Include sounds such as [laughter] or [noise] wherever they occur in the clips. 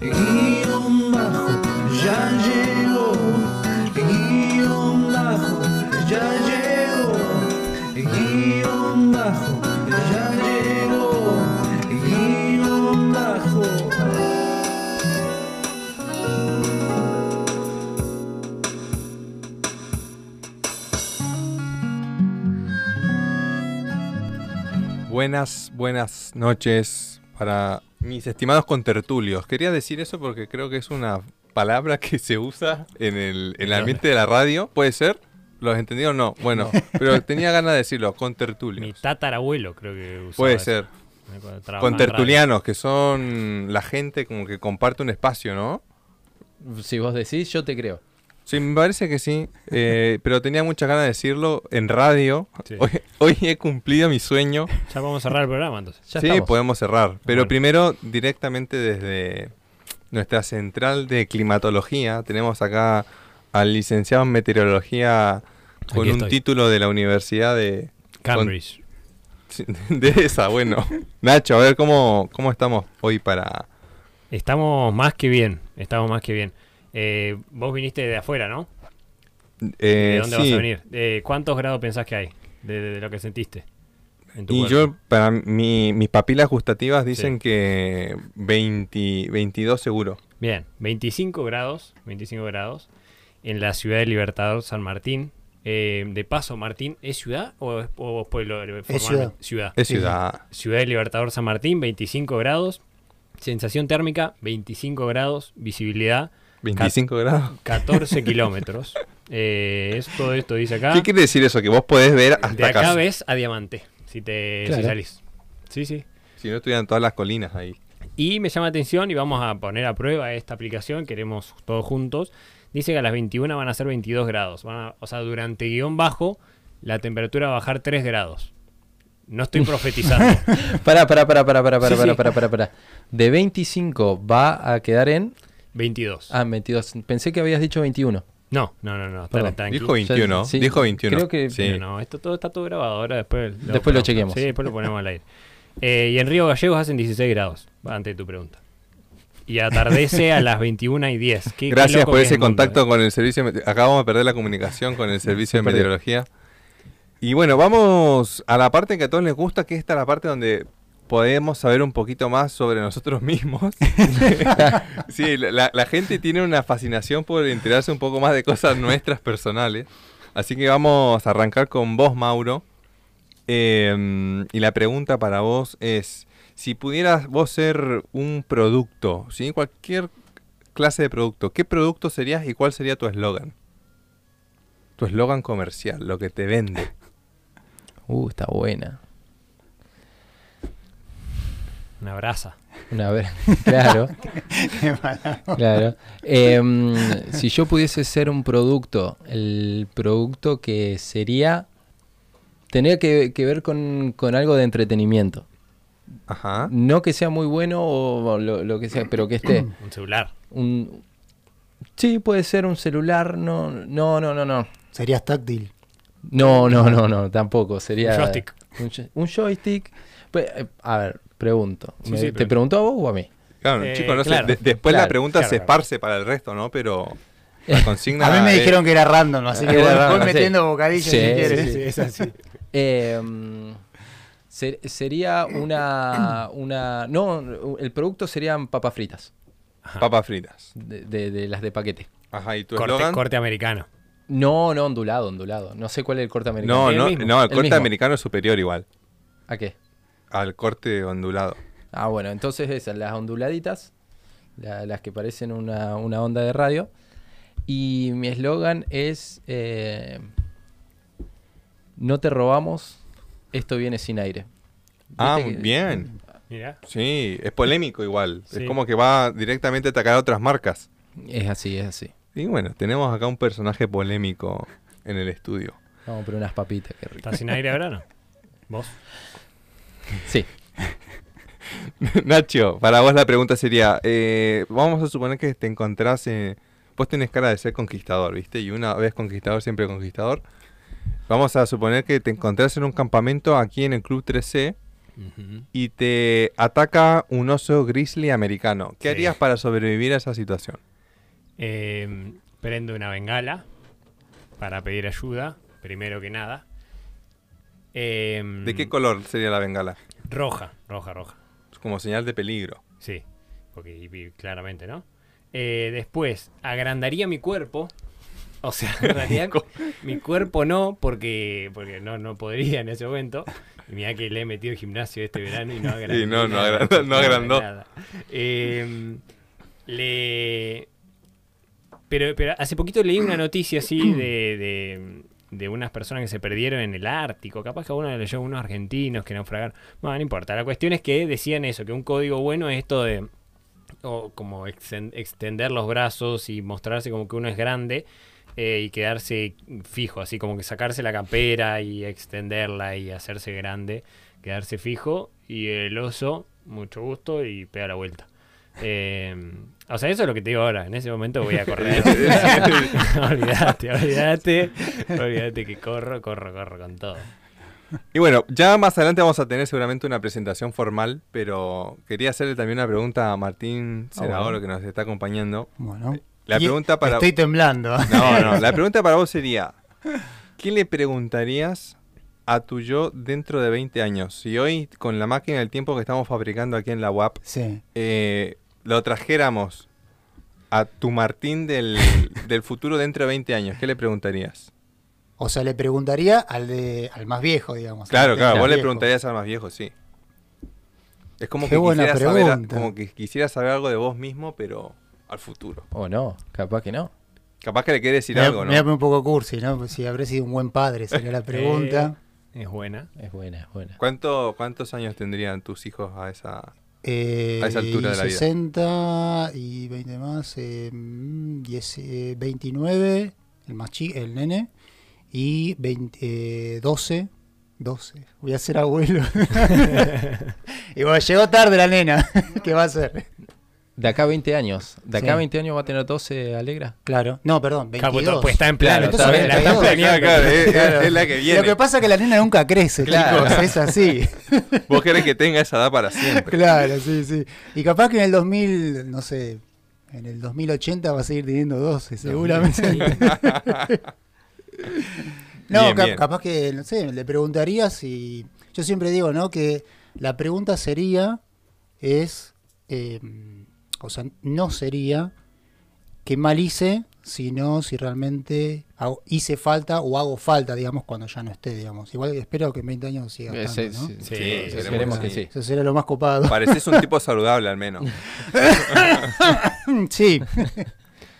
guion bajo, ya llegó, guion bajo, ya llegó, guion bajo, ya llegó, guion bajo. Buenas, buenas noches para mis estimados contertulios. Quería decir eso porque creo que es una palabra que se usa en el, en el ambiente de la radio. ¿Puede ser? ¿Los entendido? No. Bueno, [laughs] pero tenía ganas de decirlo, Mi contertulios. tatarabuelo creo que usaba Puede ser. Contertulianos, que son la gente como que comparte un espacio, ¿no? Si vos decís, yo te creo. Sí, me parece que sí, eh, pero tenía muchas ganas de decirlo en radio. Sí. Hoy, hoy he cumplido mi sueño. Ya a cerrar el programa entonces. Ya sí, estamos. podemos cerrar. Pero Bueno. primero, directamente desde nuestra central de climatología, tenemos acá al licenciado en meteorología con Aquí un estoy. título de la Universidad de, Cambridge. [laughs] de esa. Bueno, Nacho, a ver cómo, cómo estamos hoy para... Estamos más que bien. Estamos más que bien. Eh, vos viniste de afuera, ¿no? eh, ¿De dónde sí. vas a venir? Eh, ¿Cuántos grados pensás que hay de, de- de lo que sentiste? en tu Y cuerpo? yo, para mi, mis papilas gustativas dicen Sí. que 20, 22 seguro. Bien, 25 grados, 25 grados en la ciudad de Libertador San Martín. Eh, de paso, Martín, ¿es ciudad o es, o es pueblo? eh, ciudad. Ciudad. Es ciudad. Ciudad de Libertador San Martín, 25 grados. Sensación térmica, 25 grados. Visibilidad, 25 grados. 14 [laughs] kilómetros. Eh, es, todo esto dice acá. ¿Qué quiere decir eso? Que vos podés ver hasta de acá acá. ves a Diamante, si, te, si Claro. salís. Sí, sí. Si no estuvieran todas las colinas ahí. Y me llama la atención y vamos a poner a prueba esta aplicación, queremos todos juntos. Dice que a las 21 van a ser 22 grados. Van a- o sea, durante guion bajo, la temperatura va a bajar 3 grados. No estoy [laughs] profetizando. Pará, pará, pará, pará, pará, pará, Sí, pará, sí. pará, pará, pará. De 25 va a quedar en... 22. Ah, en 22. Pensé que habías dicho 21. No, no, no, no. Perdón. tranqui. Dijo 21. sí. Dijo 21. Creo que- Sí. No, no, esto todo está todo grabado. Ahora después lo, Después lo chequeamos. Sí, después lo ponemos al aire. Eh, y en Río Gallegos hacen 16 grados. Va, Ante tu pregunta. Y atardece a las 21 y 10. Qué- qué Gracias loco por ese el mundo, contacto eh. con el servicio. de Acabamos de perder la comunicación con el servicio de meteorología. Y bueno, vamos a la parte que a todos les gusta, que esta es la parte donde podemos saber un poquito más sobre nosotros [laughs] mismos. [laughs] sí, la, la gente tiene una fascinación por enterarse un poco más de cosas nuestras personales. Así que vamos a arrancar con vos, Mauro. Eh, y la pregunta para vos es, si pudieras vos ser un producto, ¿sí? cualquier clase de producto, ¿qué producto serías y cuál sería tu eslogan? Tu eslogan comercial, lo que te vende. [laughs] Uh, está buena. Una brasa. Una vez, [laughs] claro, claro. Em, si yo pudiese ser un producto, el producto que sería tener que, que ver con, con algo de entretenimiento. Ajá. No que sea muy bueno o lo, lo que sea, pero que esté [clears throat] Un celular. un sí puede ser un celular, no, no, no, no, no, Serías táctil. no, no, no, no, tampoco sería Un joystick. un, jo- un joystick. Eh, a ver, pregunto, Sí, Me- sí, ¿te preguntó a vos o a mí? Claro, Eh, chicos, no sé, de- después la pregunta claro, se claro. esparce para el resto, ¿no? Pero [laughs] la consigna... A mí me es- dijeron que era random, así que voy sí. metiendo bocadillos Sí, si quieres. sí. es así. Em, ser- sería una, una, no, el producto serían papas fritas, Papas fritas. de, de- de las de paquete. Ajá, ¿y tu Corte, eslogan? corte americano. No, no, ondulado, ondulado. No sé cuál es el corte americano. No, El no, mismo. no, el El corte mismo. americano es superior igual ¿A qué? Al corte ondulado. Ah, bueno, entonces esas, las onduladitas, la- las que parecen una, una onda de radio. Y mi eslogan es, eh, no te robamos, esto viene sin aire. Ah, ¿Viste que- bien. Mira. Sí, es polémico igual. Sí. Es como que va directamente a atacar a otras marcas. Es así, es así. Y bueno, tenemos acá un personaje polémico en el estudio. Vamos por unas papitas, qué rico. ¿Estás sin aire ahora no? ¿Vos? Sí, [laughs] Nacho, para vos la pregunta sería, eh, vamos a suponer que te encontrás, en- vos tenés cara de ser conquistador, ¿viste? Y una vez conquistador, siempre conquistador. Vamos a suponer que te encontrás en un campamento aquí en el Club 3C Ujú. y te ataca un oso grizzly americano. ¿Qué Sí. harías para sobrevivir a esa situación? Eh, prendo una bengala para pedir ayuda, primero que nada. Eh, ¿De qué color sería la bengala? Roja, roja, roja. Como señal de peligro. Sí, porque y- y claramente, ¿no? Eh, después, agrandaría mi cuerpo. O sea, en realidad [laughs] mi cuerpo no, porque, porque no, no podría en ese momento. Y mira que le he metido el gimnasio este verano y no [laughs] agrandé. Sí, [laughs] no, no agrandó- no agrandó. nada. Eh, le... Pero, pero hace poquito leí una noticia así de, de, de unas personas que se perdieron en el Ártico. Capaz que uno leyó unos argentinos que naufragaron. Bueno, no importa. La cuestión es que decían eso, que un código bueno es esto de o como exten- extender los brazos y mostrarse como que uno es grande eh, y quedarse fijo, así como que sacarse la campera y extenderla y hacerse grande, quedarse fijo y el oso, mucho gusto y pega la vuelta. Eh, o sea, eso es lo que te digo ahora. En ese momento voy a correr. [laughs] [laughs] olvídate, olvídate. Olvídate que corro, corro, corro con todo. Y bueno, ya más adelante vamos a tener seguramente una presentación formal, pero quería hacerle también una pregunta a Martín Ah, Senador, bueno. que nos está acompañando. Bueno. La pregunta para- Estoy temblando. No, no, la [laughs] pregunta para vos sería, ¿qué le preguntarías a tu yo dentro de 20 años? Si hoy, con la máquina del tiempo que estamos fabricando aquí en la UAP, Sí. eh, lo trajéramos a tu Martín del, del futuro dentro de 20 años, ¿qué le preguntarías? O sea, le preguntaría al de al más viejo, digamos. Claro, claro, vos le viejo. preguntarías al más viejo, sí. Es como Qué que, buena quisiera saber, pregunta. como que quisiera saber algo de vos mismo, pero al futuro. O no, capaz que no. Capaz que le querés decir Me algo, ¿no? poner un poco cursi, ¿no? Pues si habré sido un buen padre, sería la [laughs] pregunta. Es buena. Es buena, es buena. ¿Cuánto, ¿Cuántos años tendrían tus hijos a esa...? Eh, A esa altura y de la vida. 60 y 20 más, eh, mm, 10, eh, 29, el más el nene, y 20, eh, 12, 12. Voy a ser abuelo. [laughs] [laughs] y bueno, llegó tarde la nena. ¿Qué va a hacer? De acá a 20 años. De acá Sí. a 20 años va a tener 12 Alegra. Claro, no, perdón, Claro, 22. pues está en plan. Claro, está la están 22. planeando. Claro, claro, es, Claro. es la que viene. Lo que pasa es que la nena nunca crece, Claro. chicos, es así. [laughs] Vos querés que tenga esa edad para siempre. Claro, sí, sí. Y capaz que en el 2000, no sé, en el 2080 va a seguir teniendo 12, seguramente. [laughs] [laughs] no, Bien, cap- bien. capaz que, no sé, le preguntaría si... Yo siempre digo, ¿no? Que la pregunta sería, es, eh, o sea, no sería qué mal hice, sino si realmente hago- hice falta o hago falta, digamos, cuando ya no esté, digamos. Igual espero que en 20 años siga Eh, estando, sí, ¿no? sí, Sí, Sí, esperemos que sí. Eso sería lo más copado. Pareces un tipo saludable al menos. [laughs] sí.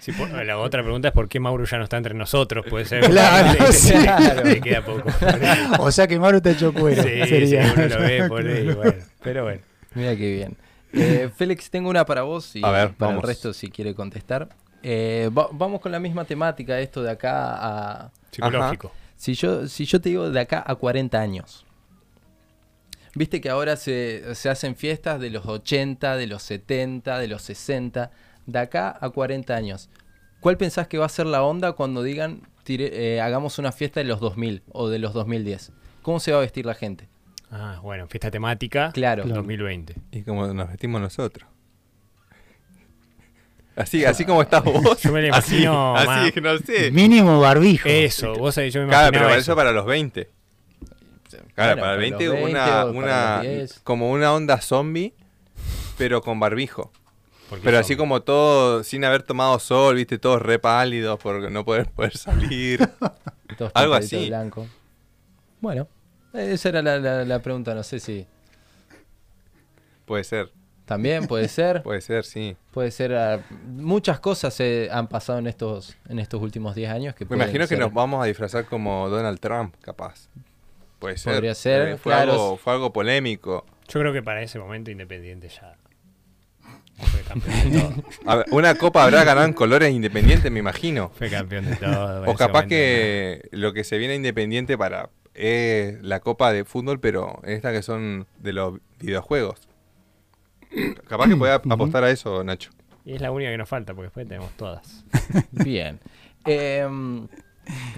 Sí, por- la otra pregunta es por qué Mauro ya no está entre nosotros, puede ser. Claro, [laughs] le, sí. le queda poco. O sea que Maru está hecho cuero. Sí, sería. sí, uno lo ve por ahí, [laughs] bueno. Pero bueno. Mira qué bien. Eh, Félix, tengo una para vos y ver, para vamos. el resto si quiere contestar. Eh, va- vamos con la misma temática, esto de acá a... Psicológico. Si yo, si yo te digo de acá a 40 años. Viste que ahora se, se hacen fiestas de los 80, de los 70, de los 60, de acá a 40 años. ¿Cuál pensás que va a ser la onda cuando digan tire- eh, hagamos una fiesta de los 2000 o de los 2010? ¿Cómo se va a vestir la gente? Ah, bueno, fiesta temática. Claro. 2020. Y como nos vestimos nosotros. Así, así como estás [laughs] vos. Yo me lo así, imagino así, más- no sé. Mínimo barbijo. Eso, vos sabés, yo me Claro, imaginaba pero eso. eso para los 20. Claro, Bueno, para el los 20, 20 una, o para una los 10. como una onda zombie, pero con barbijo. Pero así como todo, sin haber tomado sol, viste, todos re pálidos por no poder, poder salir. [laughs] Todos Algo así. blanco. Bueno, esa era la, la- la pregunta, no sé si Puede ser, también puede ser. [laughs] puede ser, sí. Puede ser. ah, muchas cosas se han pasado en estos, en estos últimos 10 años que Me pueden imagino que ser- nos vamos a disfrazar como Donald Trump, capaz. Puede ser. Podría ser, Eh, fue, claro. algo, fue algo polémico. Yo creo que para ese momento Independiente ya [laughs] fue campeón de todo. A ver, una copa habrá ganado en colores independientes, me imagino. Fue campeón de todo. O ese capaz momento, que lo que se viene independiente para es la copa de fútbol, pero en esta que son de los videojuegos. Capaz que pueda apostar a eso, Nacho. ¿no? Y es la única que nos falta, porque después tenemos todas. [laughs] Bien. Em,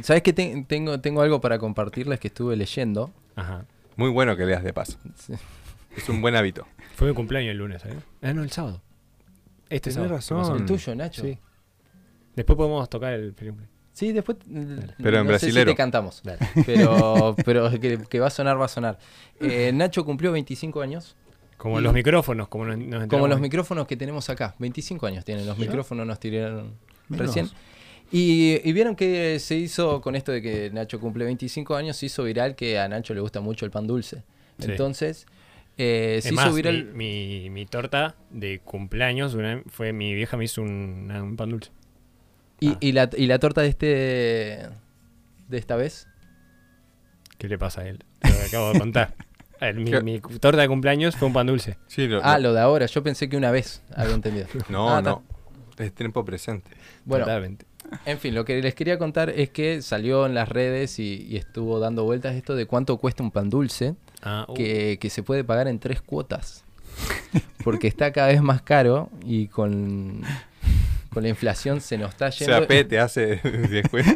¿Sabes que tengo, tengo algo para compartirles que estuve leyendo? Ajá. Muy bueno que leas de paso. Es un buen hábito. Fue mi cumpleaños el lunes, ¿eh? Ah, no, el sábado. Este Tenés sábado. razón. El tuyo, Nacho. Sí. Después podemos tocar el cumpleaños. Sí, después. Pero en sé si brasilero. te cantamos. Pero, [laughs] pero que, que va a sonar, va a sonar. Eh, Nacho cumplió 25 años. Como Y- los micrófonos, como nos, nos Como los micrófonos que tenemos acá. 25 años tienen los micrófonos, nos tiraron recién. Y, y vieron que se hizo con esto de que Nacho cumple 25 años, se hizo viral que a Nacho le gusta mucho el pan dulce. Sí. Entonces, eh, se Es hizo más, viral. mi, mi- mi torta de cumpleaños una- fue mi vieja me hizo un, un pan dulce. Y, Ah. y la, y la torta de este de esta vez. ¿Qué le pasa a él? Lo que acabo de contar. [laughs] Ver, mi, torta de cumpleaños fue un pan dulce. Sí, lo- Ah, lo- lo de ahora. Yo pensé que una vez había entendido. [laughs] no, Ah, no. Es tiempo presente. Bueno, Totalmente. en fin, lo que les quería contar es que salió en las redes y, y estuvo dando vueltas esto de cuánto cuesta un pan dulce Ah, uh, que, que se puede pagar en tres cuotas. Porque está cada vez más caro y con, con la inflación se nos está yendo. CAP te hace [laughs] después.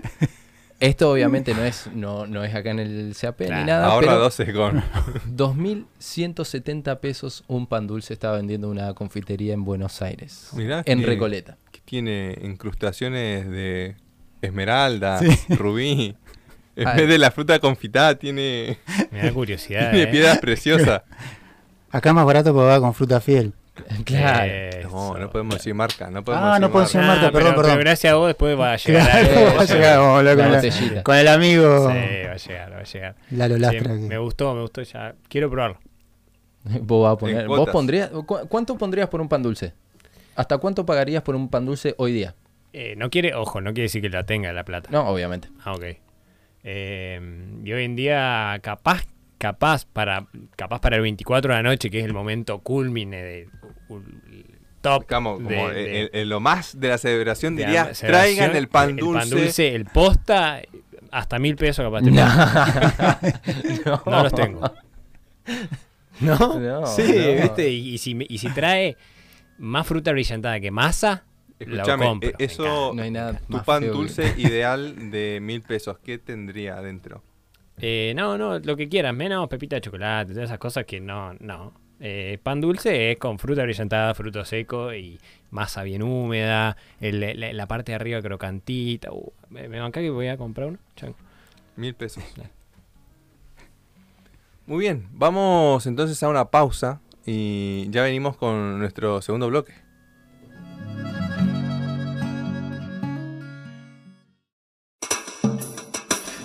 Esto obviamente no es, no, no es acá en el CAP Claro, ni nada, Ahorra pero 12 con. [laughs] 2.170 pesos un pan dulce estaba vendiendo una confitería en Buenos Aires. Mirá en que- Recoleta. que tiene incrustaciones de esmeralda, Sí. [laughs] rubí. En vez de la fruta confitada tiene, me da curiosidad. tiene eh. piedras preciosas. Acá más barato porque va con fruta fiel. [laughs] Claro. Eso. No, no podemos decir marca. No podemos Ah, decir no marca. decir marca, Ah, perdón, pero, perdón. pero gracias a vos después va a llegar Claro, algo. va a llegar, vamos a hablar La con, la- con el amigo Sí, va a llegar, va a llegar. Lalo Sí, Lastra. que- me gustó, me gustó ya. Quiero probarlo. [laughs] Vos, vas a poner, ¿vos pondrías, cu- ¿Cuánto pondrías por un pan dulce? ¿Hasta cuánto pagarías por un pan dulce hoy día? Eh, no quiere, ojo, no quiere decir que la tenga la plata. No, obviamente. Ah, ok. Eh, y hoy en día, capaz, capaz para, capaz para el 24 de la noche, que es el momento culmine de top. Como, como de- en- de- en- en lo más de la celebración de diría, la celebración, traigan el pan El dulce. pan dulce, el posta, hasta mil pesos capaz. te [laughs] pago. [laughs] No los tengo. [laughs] ¿No? No, sí, no. ¿viste? Y, y si, y si trae más fruta brillantada que masa, lo Escúchame, compro. Me eso. No hay nada tu pan feo dulce ideal de mil pesos, ¿qué tendría adentro? Eh, no, no, lo que quieras, menos pepita de chocolate, todas esas cosas que no, no. Eh, pan dulce es con fruta brillantada, fruto seco y masa bien húmeda, el- la, la parte de arriba crocantita. Uh, me, me banca que voy a comprar uno. Chango. Mil pesos. Muy bien, vamos entonces a una pausa y ya venimos con nuestro segundo bloque.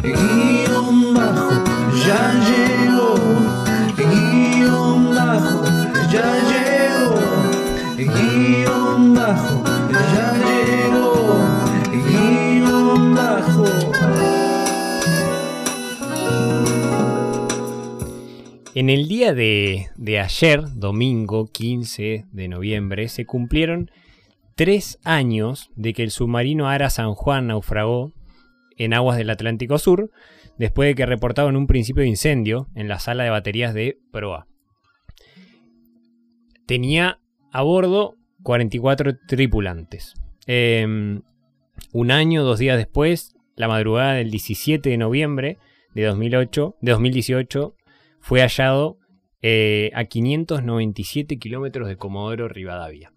Guión bajo, ya En el día de, de ayer, domingo 15 de noviembre, se cumplieron tres años de que el submarino Ara San Juan naufragó en aguas del Atlántico Sur, después de que reportaron un principio de incendio en la sala de baterías de proa. Tenía a bordo 44 tripulantes. Em, un año, dos días después, la madrugada del 17 de noviembre de 2008, de 2018, fue hallado eh, a 597 kilómetros de Comodoro Rivadavia.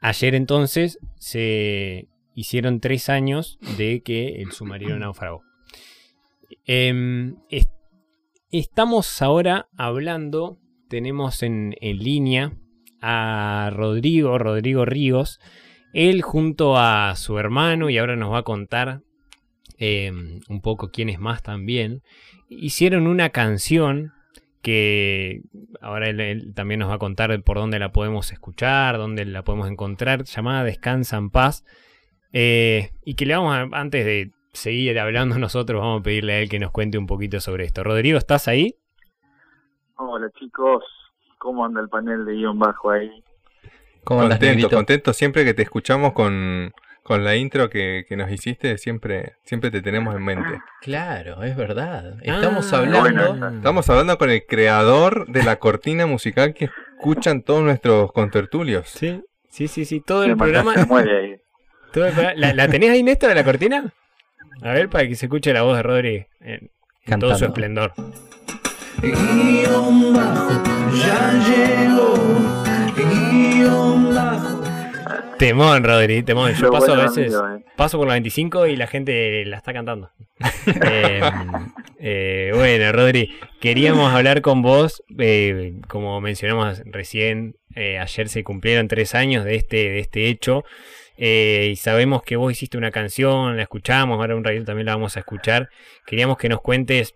Ayer entonces se hicieron tres años de que el submarino [clears throat] naufragó. Em, es- estamos ahora hablando, tenemos en, en línea a Rodrigo, Rodrigo Ríos, él junto a su hermano, y ahora nos va a contar em, un poco quién es más también, hicieron una canción que ahora él, él también nos va a contar por dónde la podemos escuchar, dónde la podemos encontrar, llamada Descansa en paz. Eh, y que le vamos a, antes de seguir hablando nosotros, vamos a pedirle a él que nos cuente un poquito sobre esto. Rodrigo, ¿estás ahí? Hola chicos, ¿cómo anda el panel de guion bajo ahí? ¿Cómo contento, contento siempre que te escuchamos con, con la intro que, que nos hiciste, siempre, siempre te tenemos en mente. Claro, es verdad. Estamos Ah, hablando. bueno. Estamos hablando con el creador de la cortina musical que escuchan todos nuestros contertulios. Sí, sí, sí, sí. Todo el programa. se muere ahí. [laughs] todo el programa- ¿La, la tenés ahí, Néstor, de la cortina? A ver, para que se escuche la voz de Rodri en, en todo su esplendor. guion bajo, ya llegó, guion bajo. Temón, Rodri, temón. Yo Lo paso a veces, amigo, eh. paso por la 25 y la gente la está cantando. [laughs] Eh, eh, bueno, Rodri, queríamos hablar con vos, como mencionamos recién, ayer se cumplieron tres años de este, de este hecho. eh, y sabemos que vos hiciste una canción, la escuchamos, ahora un ratito también la vamos a escuchar. Queríamos que nos cuentes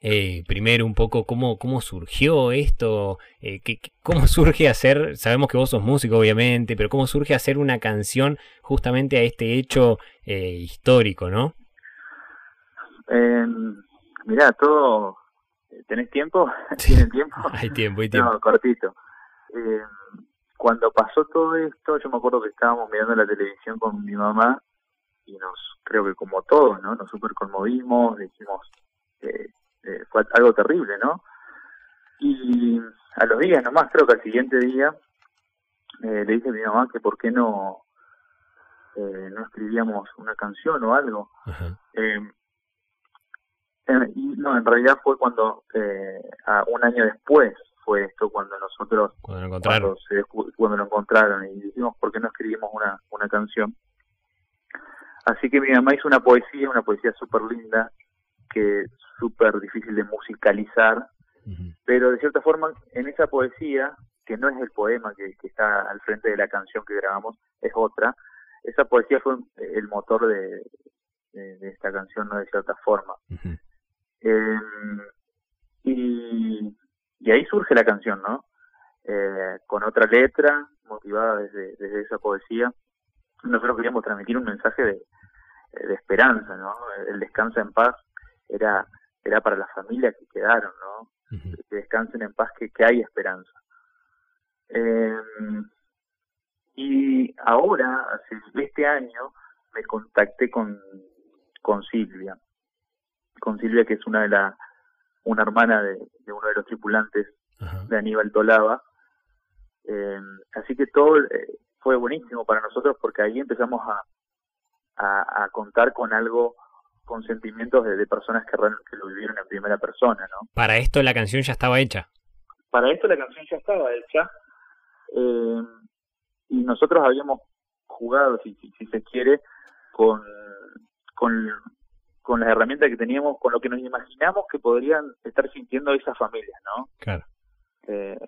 eh, primero un poco cómo, cómo surgió esto, eh, cómo [laughs] surge hacer, sabemos que vos sos músico obviamente, pero cómo surge hacer una canción justamente a este hecho eh, histórico, ¿no? Eh, mirá, todo. ¿Tenés tiempo? [laughs] ¿Tienen tiempo? [laughs] Hay tiempo, hay tiempo. No, cortito. Eh, cuando pasó todo esto, yo me acuerdo que estábamos mirando la televisión con mi mamá y nos, creo que como todos, ¿no? Nos super conmovimos, dijimos, eh, eh, fue algo terrible, ¿no? Y a los días nomás, creo que al siguiente día, eh, le dije a mi mamá que por qué no, eh, no escribíamos una canción o algo. Eh, eh, y no, en realidad fue cuando, eh, a un año después fue esto, cuando nosotros, Cuando lo encontraron. cuando, se cuando lo encontraron y dijimos, ¿por qué no escribimos una, una canción? Así que mi mamá hizo una poesía, una poesía súper linda, que es súper difícil de musicalizar, pero de cierta forma en esa poesía, que no es el poema que, que está al frente de la canción que grabamos, es otra, esa poesía fue el motor de, de- de esta canción, ¿no? De cierta forma. Eh, y, y ahí surge la canción, ¿no? Eh, con otra letra, motivada desde, desde esa poesía. Nosotros queríamos transmitir un mensaje de, de esperanza, ¿no? El descansa en paz era, era para las familias que quedaron, ¿no? Que descansen en paz, que, que hay esperanza. Eh, y ahora, hace este año, me contacté con, con Silvia, con Silvia que es una de la, una hermana de, de uno de los tripulantes Ajá. de Aníbal Tolava. Eh, así que todo eh, fue buenísimo para nosotros porque ahí empezamos a, a, a contar con algo, con sentimientos de, de personas que, lo vivieron en primera persona, ¿no? Para esto la canción ya estaba hecha. para esto la canción ya estaba hecha eh, y nosotros habíamos jugado, si, si, si se quiere, con, con, con las herramientas que teníamos, con lo que nos imaginamos que podrían estar sintiendo esas familias, ¿no? Claro. Eh,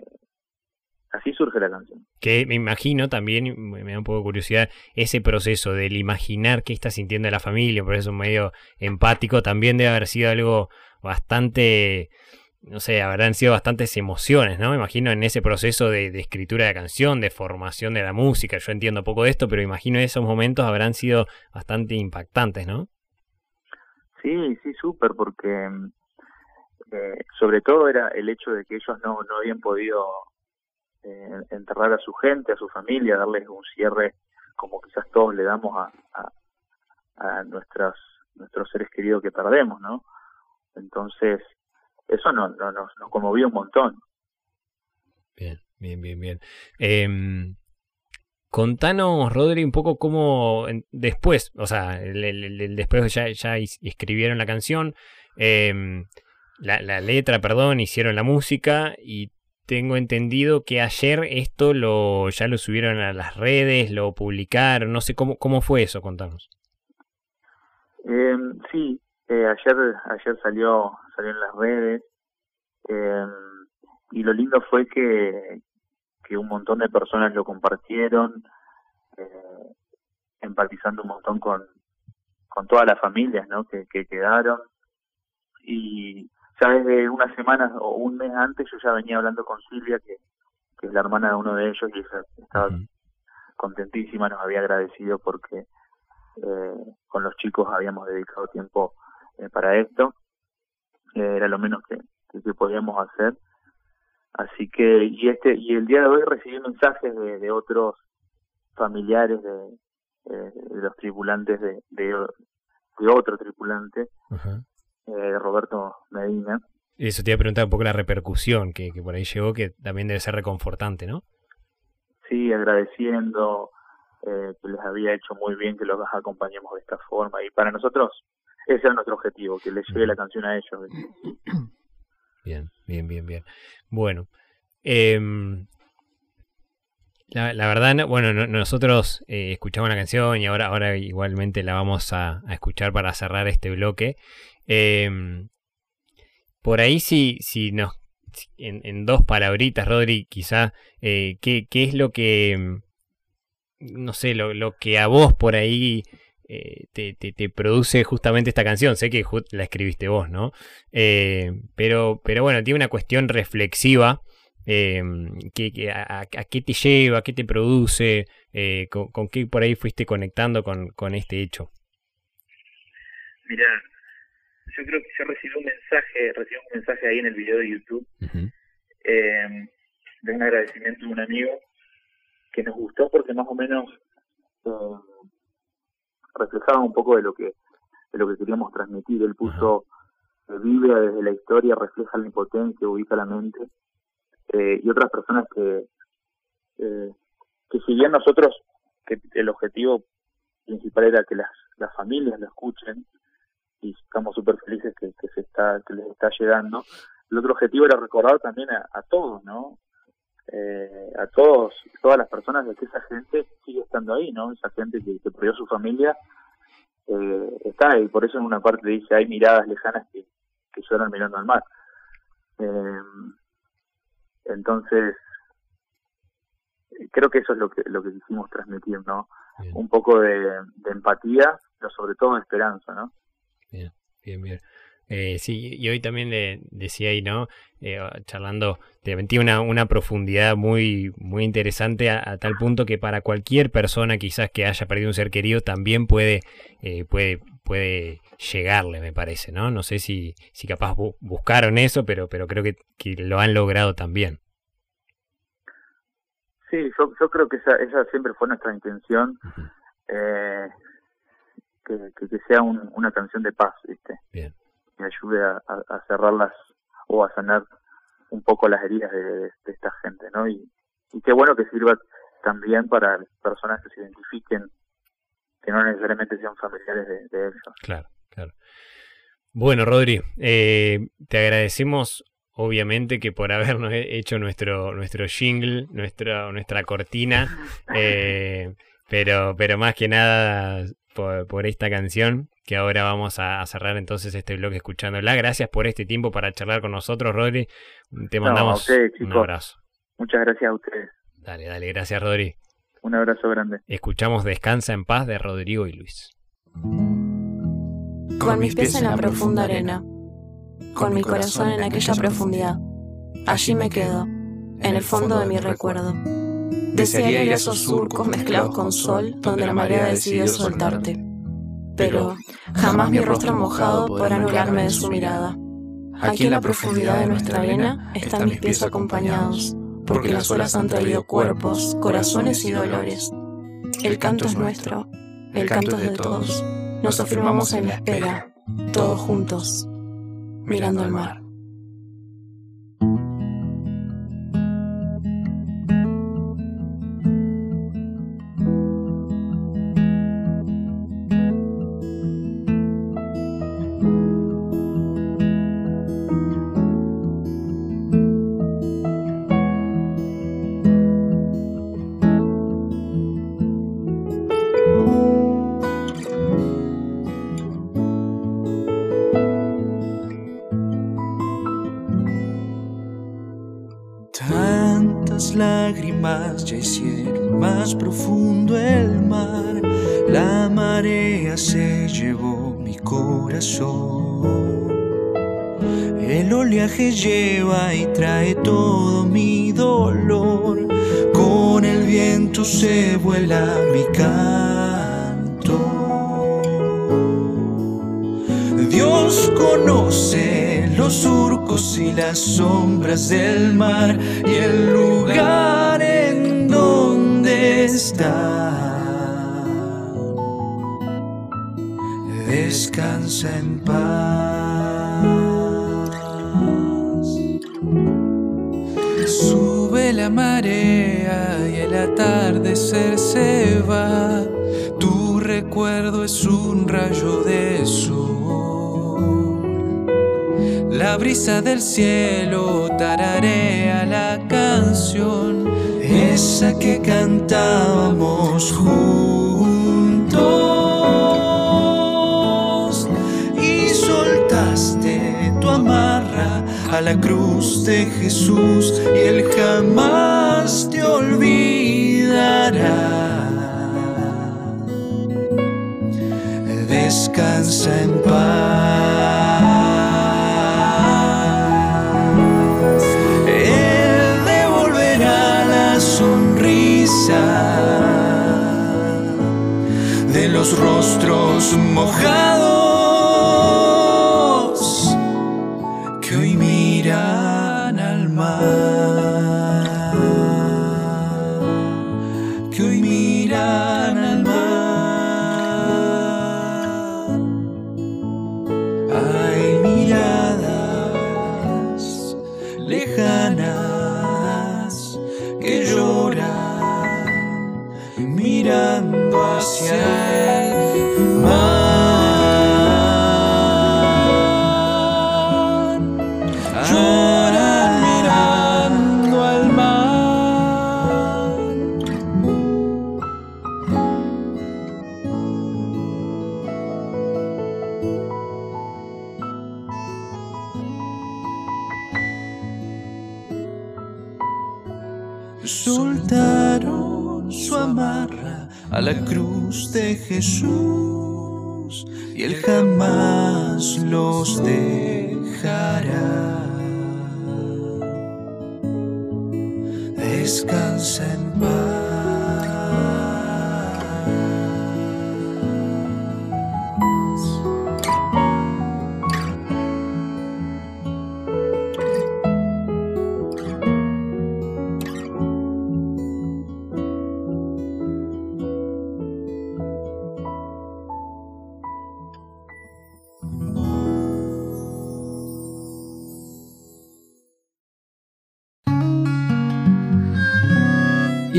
así surge la canción. Que me imagino también, me da un poco de curiosidad, ese proceso del imaginar qué está sintiendo la familia, por eso medio empático, también debe haber sido algo bastante, no sé, habrán sido bastantes emociones, ¿no? Me imagino en ese proceso de, de escritura de canción, de formación de la música, yo entiendo poco de esto, pero imagino esos momentos habrán sido bastante impactantes, ¿no? Sí, sí, súper, porque eh, sobre todo era el hecho de que ellos no, no habían podido eh, enterrar a su gente, a su familia, darles un cierre como quizás todos le damos a, a, a nuestras, nuestros seres queridos que perdemos, ¿no? Entonces, eso no, no, nos, conmovió un montón. Bien, bien, bien, bien. Em, contanos, Rodri, un poco cómo después, o sea, el, después ya, ya escribieron la canción, em, la, la letra, perdón, hicieron la música y tengo entendido que ayer esto lo ya lo subieron a las redes, lo publicaron, no sé cómo, cómo fue eso, contanos. Eh, sí, ayer ayer salió salió en las redes eh, y lo lindo fue que, que un montón de personas lo compartieron, eh, empatizando un montón con, con todas las familias ¿no? que quedaron. Y ya desde unas semanas o un mes antes yo ya venía hablando con Silvia, que, que es la hermana de uno de ellos, y ella estaba contentísima, nos había agradecido porque eh, con los chicos habíamos dedicado tiempo eh, para esto. Eh, era lo menos que, que, que podíamos hacer. Así que, y este y el día de hoy recibí mensajes de, de otros familiares de, eh, de los tripulantes de, de, de otro tripulante. Eh, Roberto Medina. Eso te iba a preguntar un poco la repercusión que, que por ahí llegó, que también debe ser reconfortante, ¿no? Sí, agradeciendo eh, que les había hecho muy bien que los acompañemos de esta forma. Y para nosotros ese es nuestro objetivo, que les llegue la canción a ellos. Bien, bien, bien, bien. Bueno, em, la, verdad, no- bueno, no- nosotros eh, escuchamos la canción y ahora, ahora igualmente la vamos a, escuchar para cerrar este bloque. Em, por ahí, si, si nos. En, dos palabritas, Rodri, quizá, eh, ¿qué, qué es lo que. em, No sé, lo, lo que a vos por ahí eh, te, te- produce justamente esta canción? Sé que la escribiste vos, ¿no? Pero, pero bueno, tiene una cuestión reflexiva. Eh, que, que a, a- a qué te lleva, qué te produce, eh, con, con qué por ahí fuiste conectando con, con este hecho. Mira, yo creo que yo recibí un mensaje, recibí un mensaje ahí en el video de YouTube eh, de un agradecimiento de un amigo que nos gustó porque más o menos eh, reflejaba un poco de lo que de lo que queríamos transmitir. Él puso eh, vive desde la historia, refleja la impotencia, ubica la mente eh, y otras personas que eh, que si bien nosotros que el objetivo principal era que las, las familias lo escuchen y estamos súper felices que, que se está que les está llegando el otro objetivo era recordar también a, todos no Eh, a todos todas las personas de que esa gente sigue estando ahí no esa gente que, que perdió su familia eh, está ahí. Por eso en una parte dice hay miradas lejanas que, que lloran mirando al mar Eh, entonces creo que eso es lo que lo que quisimos transmitir no Bien. un poco de, de empatía pero sobre todo de esperanza no Bien, bien. Eh, sí, y hoy también le decía ahí, ¿no? Eh, charlando, te metí una, una profundidad muy, muy interesante a, a tal punto que para cualquier persona quizás que haya perdido un ser querido también puede, eh, puede, puede llegarle, me parece, ¿no? No sé si, si capaz bu- buscaron eso, pero, pero creo que, que lo han logrado también. Sí, yo, yo creo que esa, esa siempre fue nuestra intención, eh, que, que, que sea un- una canción de paz, ¿viste? Bien. Que ayude a, a- a cerrarlas o a sanar un poco las heridas de, de- de esta gente, ¿no? Y, y qué bueno que sirva también para personas que se identifiquen, que no necesariamente sean familiares de, de ellos. Claro, claro. Bueno, Rodri, eh, te agradecemos obviamente que por habernos he- hecho nuestro, nuestro jingle, nuestra, nuestra cortina, [laughs] eh, pero, pero más que nada por, por esta canción, que ahora vamos a, a cerrar entonces este bloque escuchándola. Gracias por este tiempo para charlar con nosotros, Rodri. Te No, mandamos ustedes, un abrazo. Muchas gracias a ustedes. Dale, dale, gracias, Rodri. Un abrazo grande. Escuchamos Descansa en paz de Rodrigo y Luis. Con mis pies en la profunda arena, con mi corazón en aquella profundidad. Allí me quedo, en el fondo de mi recuerdo. Desearía ir a esos surcos mezclados con sol, donde la marea decidió soltarte. Pero jamás mi rostro mojado podrá anularme de su mirada. Aquí en la profundidad de nuestra arena están mis pies acompañados, porque las olas han traído cuerpos, corazones y dolores. El canto es nuestro, el canto es de todos. Nos afirmamos en la espera, todos juntos, mirando al mar. El oleaje lleva y trae todo mi dolor. Con el viento se vuela mi canto. Dios conoce los surcos y las sombras del mar y el lugar en donde está. Descansa en paz. Sube la marea y el atardecer se va. Tu recuerdo es un rayo de sol. La brisa del cielo tararea la canción, esa que cantábamos juntos. La cruz de Jesús y él jamás te olvidará. Descansa en paz. Él devolverá la sonrisa de los rostros mojados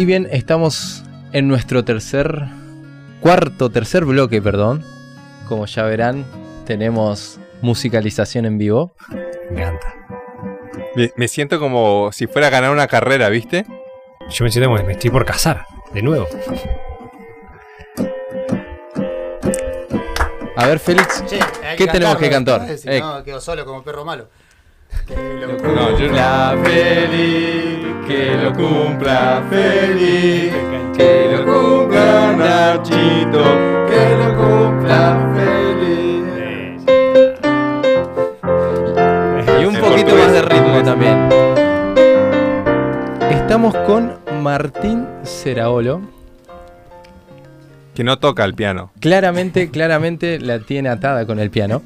bien, estamos en nuestro tercer, cuarto, tercer bloque, perdón. Como ya verán, tenemos musicalización en vivo. Me encanta. Me, me siento como si fuera a ganar una carrera, ¿viste? Yo me siento como que me estoy por casar, de nuevo. A ver, Félix, ¿qué tenemos que cantar? Eh, no, quedo solo como perro malo. No, yo no. feliz, que lo cumpla feliz, que lo cumpla Nachito, que lo cumpla feliz. Y un poquito más de ritmo también. Estamos con Martín Ceraolo. Que no toca el piano. Claramente, claramente la tiene atada con el piano.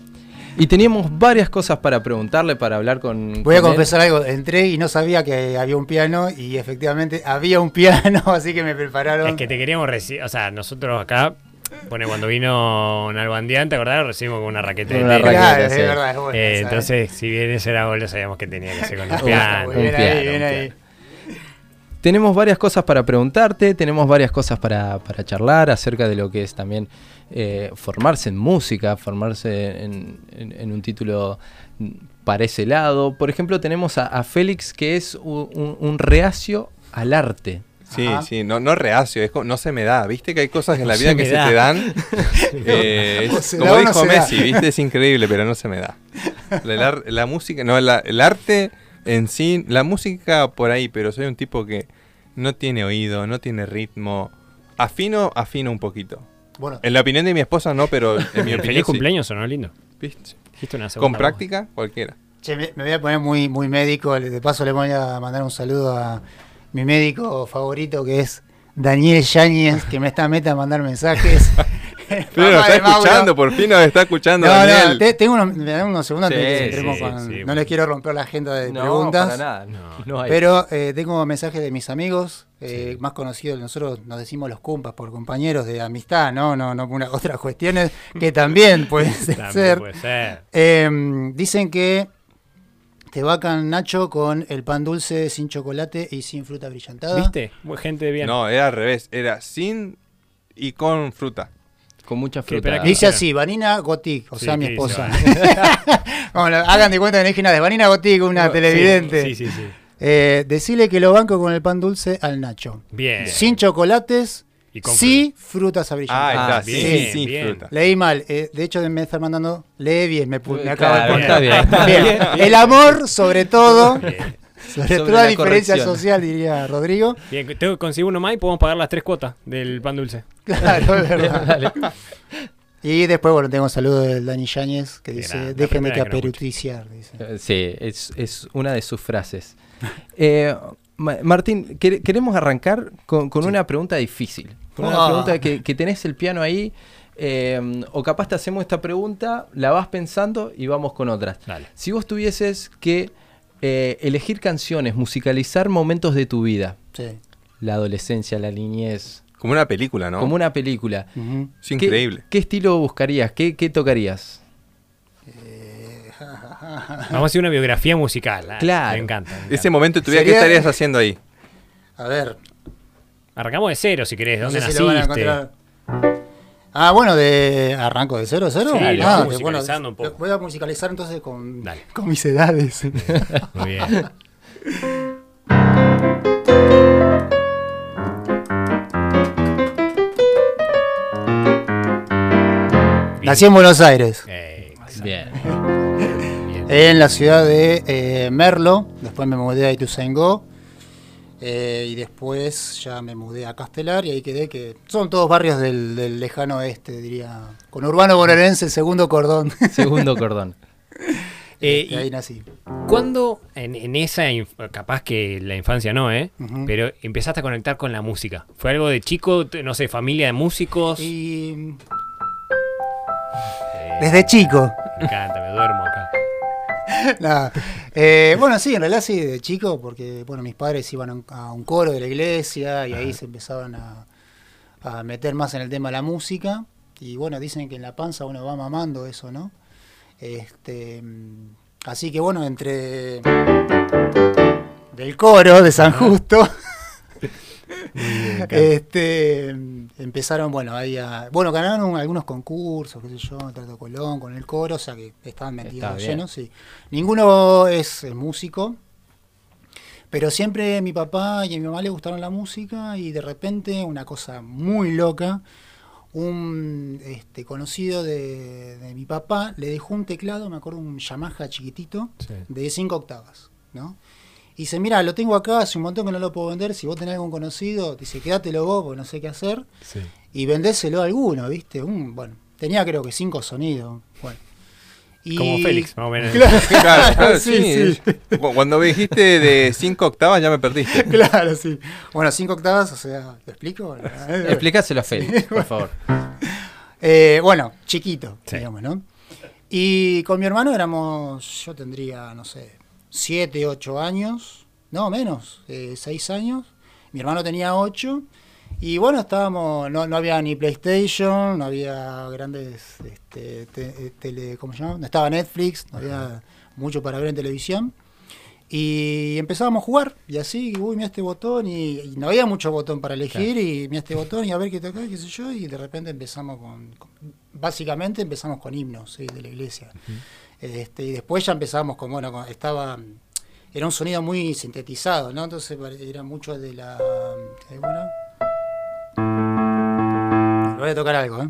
Y teníamos varias cosas para preguntarle, para hablar con. Voy a él. confesar algo, entré y no sabía que había un piano y efectivamente había un piano, [laughs] así que me prepararon. Es que te queríamos recibir, o sea, nosotros acá, pone cuando vino Nalbandián, ¿te acordás? Recibimos con una raqueta de una. Claro, raqueta, es sí. verdad, es buena Eh, esa, ¿eh? entonces, si bien ese era gol, sabíamos que tenía que ser con [laughs] el Está piano. bien un ahí, piano, bien un ahí. Tenemos varias cosas para preguntarte, tenemos varias cosas para, para charlar acerca de lo que es también eh, formarse en música, formarse en, en- en un título para ese lado. Por ejemplo, tenemos a, a Félix que es un, un reacio al arte. Sí, Ajá. sí, no, no reacio, es co- no se me da. ¿Viste que hay cosas en la No vida se que se da. te dan? [laughs] Eh, es- como dijo da. Messi, ¿viste? Es increíble, pero no se me da. La música, no, la- el arte en sí, la música por ahí, pero soy un tipo que no tiene oído, no tiene ritmo. Afino, afino un poquito. Bueno, En la opinión de mi esposa no, pero en mi [laughs] opinión Feliz sí. cumpleaños, ¿o no, lindo? ¿Viste? Una Con voz. práctica, cualquiera. che, me, me voy a poner muy, muy médico. De paso le voy a mandar un saludo a mi médico favorito que es Daniel Yáñez, que me está meta a mandar mensajes. [laughs] [laughs] Pero nos está escuchando, por fin nos está escuchando No, Daniel. no, te- tengo unos, me dan unos segundos Sí, antes de que sí, entremos sí, con- sí, No les quiero romper la agenda de no, preguntas. para nada. No, no hay. Pero eh, tengo mensajes de mis amigos, eh, más conocidos, nosotros nos decimos los cumpas por compañeros de amistad, no, no, no por una- [laughs] otras cuestiones que también [laughs] pueden También ser. puede ser. Eh, dicen que te vacan Nacho con el pan dulce sin chocolate y sin fruta brillantada. ¿Viste? Muy Gente bien. No, era al revés. Era sin y con fruta. Con mucha ¿Qué, fruta. Dice así, Vanina Gotic, o Sí, sea, mi ¿qué dice esposa. Bueno, [laughs] hagan de cuenta que no dije nada de Vanina Gotic, una televidente. Sí, sí, sí. Eh, decirle que lo banco con el pan dulce al Nacho. Bien. Sin chocolates, Y con sí frutas abrillantes. Ah, está, Ah, sí, bien, sí, bien. fruta. Leí mal, eh, de hecho me está mandando, lee bien, me, me Claro, acabo de poner. bien, está Bien. bien. El amor, sobre todo, Bien. Sobre, [laughs] Sobre toda la diferencia corrección. social, diría Rodrigo. Bien, tengo que conseguir uno más y podemos pagar las tres cuotas del pan dulce. [laughs] Claro, es verdad. [laughs] Y después, bueno, tengo un saludo del Dani Yáñez que dice, primera que nos caperuticiar. dice. Eh, Sí, es, es una de sus frases. Eh, Ma- Martín, quer- queremos arrancar con, con una pregunta difícil. Con una Ah. pregunta que, que tenés el piano ahí. eh, o capaz te hacemos esta pregunta, la vas pensando y vamos con otras. Dale. Si vos tuvieses que eh, elegir canciones, musicalizar momentos de tu vida, Sí. la adolescencia, la niñez, Como una película, ¿no? como una película. Es ¿qué- increíble. ¿qué, estilo buscarías? ¿Qué, qué tocarías? [laughs] Vamos a hacer una biografía musical. ah, Claro. Me encanta. me Ese momento de tu vida, ¿qué estarías haciendo ahí? A ver, Arrancamos de cero si querés. no ¿Dónde sé si lo van a naciste? encontrar. Ah, bueno, de arranco de cero, cero. Sí, ah, bueno, un poco. Voy a musicalizar entonces con, Dale. con mis edades. [laughs] Muy bien. Nací en Buenos Aires, Eh. Bien. [laughs] en la ciudad de eh, Merlo. Después me mudé a Ituzaingó. Eh, y después ya me mudé a Castelar y ahí quedé que son todos barrios del, del lejano oeste, diría. Con Urbano Bonaerense, segundo cordón. [laughs] Segundo cordón. Eh, y ahí nací. ¿Cuándo, en, en esa, capaz que la infancia no, ¿eh? Pero empezaste a conectar con la música? ¿Fue algo de chico, no sé, familia de músicos? Y Eh, desde chico. Me encanta, me duermo acá. [laughs] Nada. Eh, bueno, sí, en realidad sí, de chico, porque bueno, mis padres iban a un, coro de la iglesia y ahí se empezaban a, a meter más en el tema de la música. Y bueno, dicen que en la panza uno va mamando eso, ¿no? Este, mm, así que bueno, entre del coro de San Justo. [laughs] este empezaron bueno ahí a bueno ganaron algunos concursos qué sé yo Teatro Colón con el coro o sea que estaban metidos llenos sí ninguno es músico pero siempre a mi papá y a mi mamá le gustaron la música y de repente una cosa muy loca un este, conocido de, de mi papá le dejó un teclado me acuerdo un Yamaha chiquitito Sí. de 5 octavas, ¿no? Y dice, mira, lo tengo acá, hace un montón que no lo puedo vender, si vos tenés algún conocido, dice, quédatelo vos, porque no sé qué hacer, Sí. y vendéselo a alguno, ¿viste? Un, bueno, tenía creo que cinco sonidos, bueno. Y- Como Félix, más o menos. [laughs] [laughs] Claro, Claro, claro, [laughs] sí, sí. sí. Cu- Cuando me dijiste de 5 octavas ya me perdiste. Claro, sí. Bueno, cinco octavas, o sea, ¿lo explico? Explícaselo a Félix, por favor. Eh, bueno, chiquito, Sí. digamos, ¿no? Y con mi hermano éramos, yo tendría, no sé, 7, 8 años, no menos, 6 años. Mi hermano tenía 8. Y bueno, estábamos, no, no había ni PlayStation, no había grandes, este, te- eh, tele, ¿cómo se llama? No estaba Netflix, no había mucho para ver en televisión. Y empezábamos a jugar, y así, uy, mira este botón, y, y no había mucho botón para elegir, y mira este botón, y a ver qué toca, qué sé yo, y de repente empezamos con, con- básicamente empezamos con himnos ¿sí? de la iglesia. Este, y después ya empezamos con, bueno, con- estaba, era un sonido muy sintetizado, ¿no? Entonces era mucho de la... ¿eh, bueno? Voy a tocar algo, ¿eh?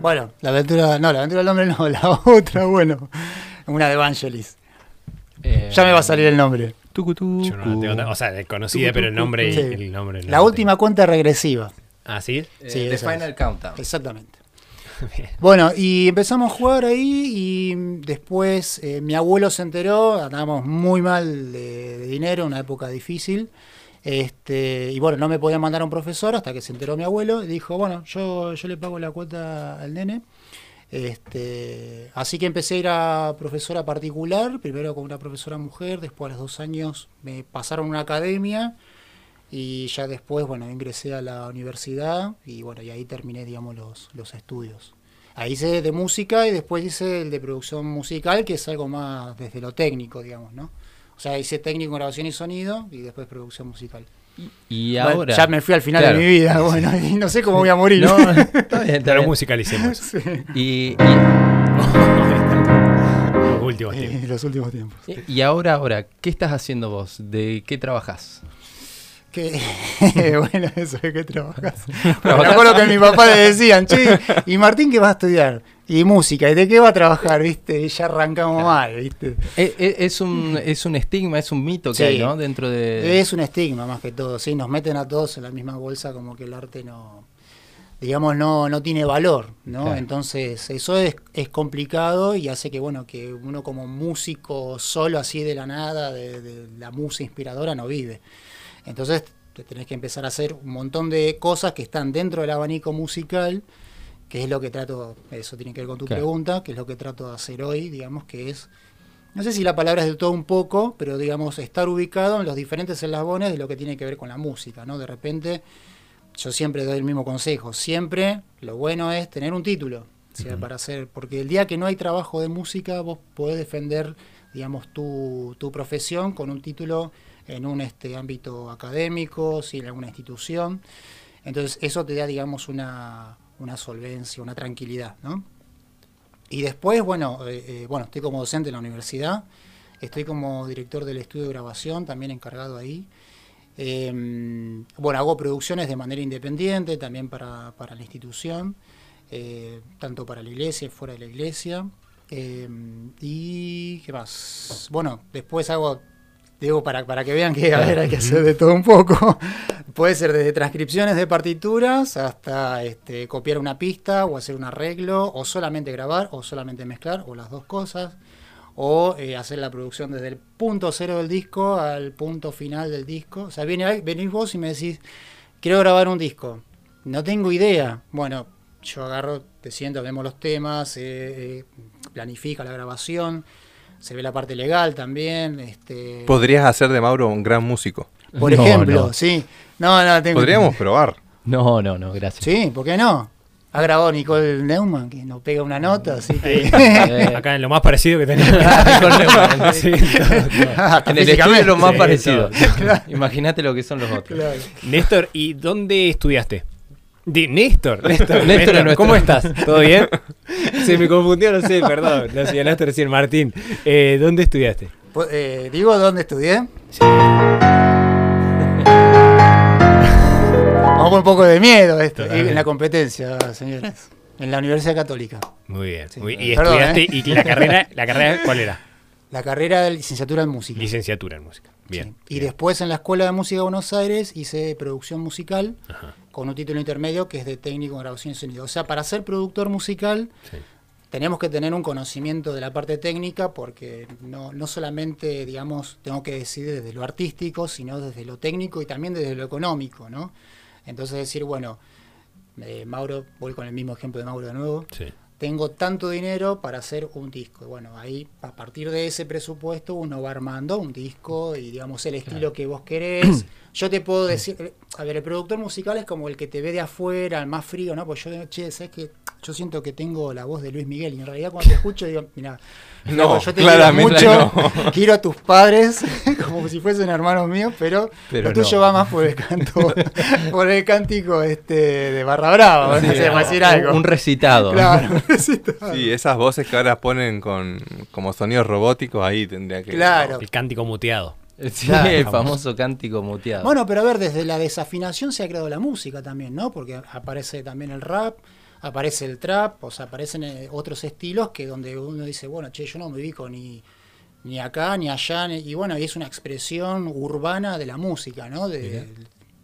Bueno, la aventura, no, la aventura del hombre no, [laughs] la otra, bueno, una de Evangelis. Eh, Ya me va a salir el nombre. Yo no la tengo, o sea, conocida, pero el nombre, Sí. el nombre. no La última cuenta regresiva, ¿Ah, sí? eh, sí, The Final es. Countdown. exactamente. [laughs] Bien. Bueno, y empezamos a jugar ahí y después eh, mi abuelo se enteró, andábamos muy mal de, de dinero, una época difícil. Este, y bueno, no me podía mandar a un profesor hasta que se enteró mi abuelo y dijo, bueno, yo, yo le pago la cuota al nene. Este, así que empecé a ir a profesora particular, primero con una profesora mujer, después a los dos años me pasaron a una academia y ya después, bueno, ingresé a la universidad y bueno, y ahí terminé, digamos, los, los estudios. Ahí hice de música y después hice el de producción musical, que es algo más desde lo técnico, digamos, ¿no? O sea, hice técnico grabación y sonido y después producción musical. Y Bueno, ahora. ya me fui al final Claro. de mi vida, [laughs] bueno, y no sé cómo voy a morir. No, está bien, está Pero bien. musicalicemos. [laughs] Y, Los últimos tiempos. En los últimos tiempos. y, y ahora, ahora, ¿qué estás haciendo vos? ¿De qué trabajas? Que, [laughs] bueno, eso de que trabajas. Me acuerdo que mi papá le decían, che, ¿y Martín qué va a estudiar? Y música, ¿y de qué va a trabajar? ¿Viste? Y ya arrancamos mal, ¿viste? Es, es- es un, es un estigma, es un mito que Sí. hay, ¿no? Dentro de. Es un estigma más que todo, sí, nos meten a todos en la misma bolsa como que el arte no, digamos, no, no tiene valor, ¿no? Claro. Entonces, eso es, es complicado y hace que, bueno, que uno como músico solo así de la nada, de, de la musa inspiradora, no vive. Entonces, te tenés que empezar a hacer un montón de cosas que están dentro del abanico musical, que es lo que trato, eso tiene que ver con tu Claro. pregunta, que es lo que trato de hacer hoy, digamos, que es no sé si la palabra es de todo un poco, pero digamos, estar ubicado en los diferentes eslabones de lo que tiene que ver con la música, ¿no? De repente, yo siempre doy el mismo consejo, siempre lo bueno es tener un título, sea, para hacer, porque el día que no hay trabajo de música, vos podés defender, digamos, tu, tu profesión con un título en un este ámbito académico, si en alguna institución. Entonces, eso te da, digamos, una, una solvencia, una tranquilidad, ¿no? Y después, bueno, eh, eh, bueno, estoy como docente en la universidad, estoy como director del estudio de grabación, también encargado ahí. Eh, bueno, hago producciones de manera independiente, también para, para la institución, eh, tanto para la iglesia y fuera de la iglesia. Eh, y, ¿qué más? Bueno, después hago, digo, para, para que vean que a ver, hay que hacer de todo un poco. [laughs] Puede ser desde transcripciones de partituras hasta este, copiar una pista o hacer un arreglo, o solamente grabar, o solamente mezclar, o las dos cosas, o eh, hacer la producción desde el punto cero del disco al punto final del disco. O sea, viene, venís vos y me decís, quiero grabar un disco, no tengo idea. Bueno, yo agarro, te siento, vemos los temas, eh, eh, planifica la grabación, se ve la parte legal también. Este, Podrías hacer de Mauro un gran músico. por [laughs] No, ejemplo, no. sí. No, no, tengo. Podríamos probar. No, no, no, gracias. Sí, ¿por qué no? Ha grabado Nicole Neumann, que nos pega una nota, así que. Eh, [laughs] Acá en lo más parecido que tenemos. [laughs] Con Neumann, Sí, en el estudio es lo más Sí, parecido. Claro. Imagínate lo que son los otros. Claro. Néstor, ¿y dónde estudiaste? Di- Néstor, Néstor, Néstor nuestro. ¿cómo estás? ¿Todo bien? [laughs] Se me confundió, no sé, perdón. Lo señalaste recién, Martín. Eh, ¿Dónde estudiaste? Pues, eh, Digo, ¿dónde estudié? Sí. Vamos con un poco de miedo esto. Totalmente. En la competencia, señores. En la Universidad Católica. Muy bien. Sí. muy- y Perdón, estudiaste, ¿eh? ¿y la carrera, la carrera cuál era? La carrera de licenciatura en música. Licenciatura en música. Bien. Sí. Y bien. después en la Escuela de Música de Buenos Aires hice producción musical Ajá, con un título intermedio que es de técnico en grabación y sonido. O sea, para ser productor musical sí. tenemos que tener un conocimiento de la parte técnica porque no, no solamente, digamos, tengo que decidir desde lo artístico, sino desde lo técnico y también desde lo económico, ¿no? Entonces decir, bueno, eh, Mauro, voy con el mismo ejemplo de Mauro de nuevo, sí. Tengo tanto dinero para hacer un disco. Y bueno, ahí a partir de ese presupuesto uno va armando un disco y digamos el estilo que vos querés. [clears throat] Yo te puedo decir, eh, a ver, el productor musical es como el que te ve de afuera, el más frío, ¿no? Pues yo che, ¿sabes qué? Yo siento que tengo la voz de Luis Miguel y en realidad cuando te escucho digo, mira, [laughs] No, yo te quiero no. mucho, [laughs] quiero a tus padres [laughs] como si fuesen hermanos míos, pero, Pero lo tuyo no. va más por el canto, por el cántico este de Barra Brava, no sé, para decir algo. Un recitado. Claro, un recitado. Sí, esas voces que ahora ponen con como sonidos robóticos, ahí tendría que... Claro. El cántico muteado. Sí, Claro. el famoso cántico muteado. Bueno, pero a ver, desde la desafinación se ha creado la música también, ¿no? Porque aparece también el rap, aparece el trap, o sea, aparecen eh, otros estilos que donde uno dice, bueno, che, yo no me ubico ni, ni acá ni allá, ni- y bueno, y es una expresión urbana de la música, ¿no? De,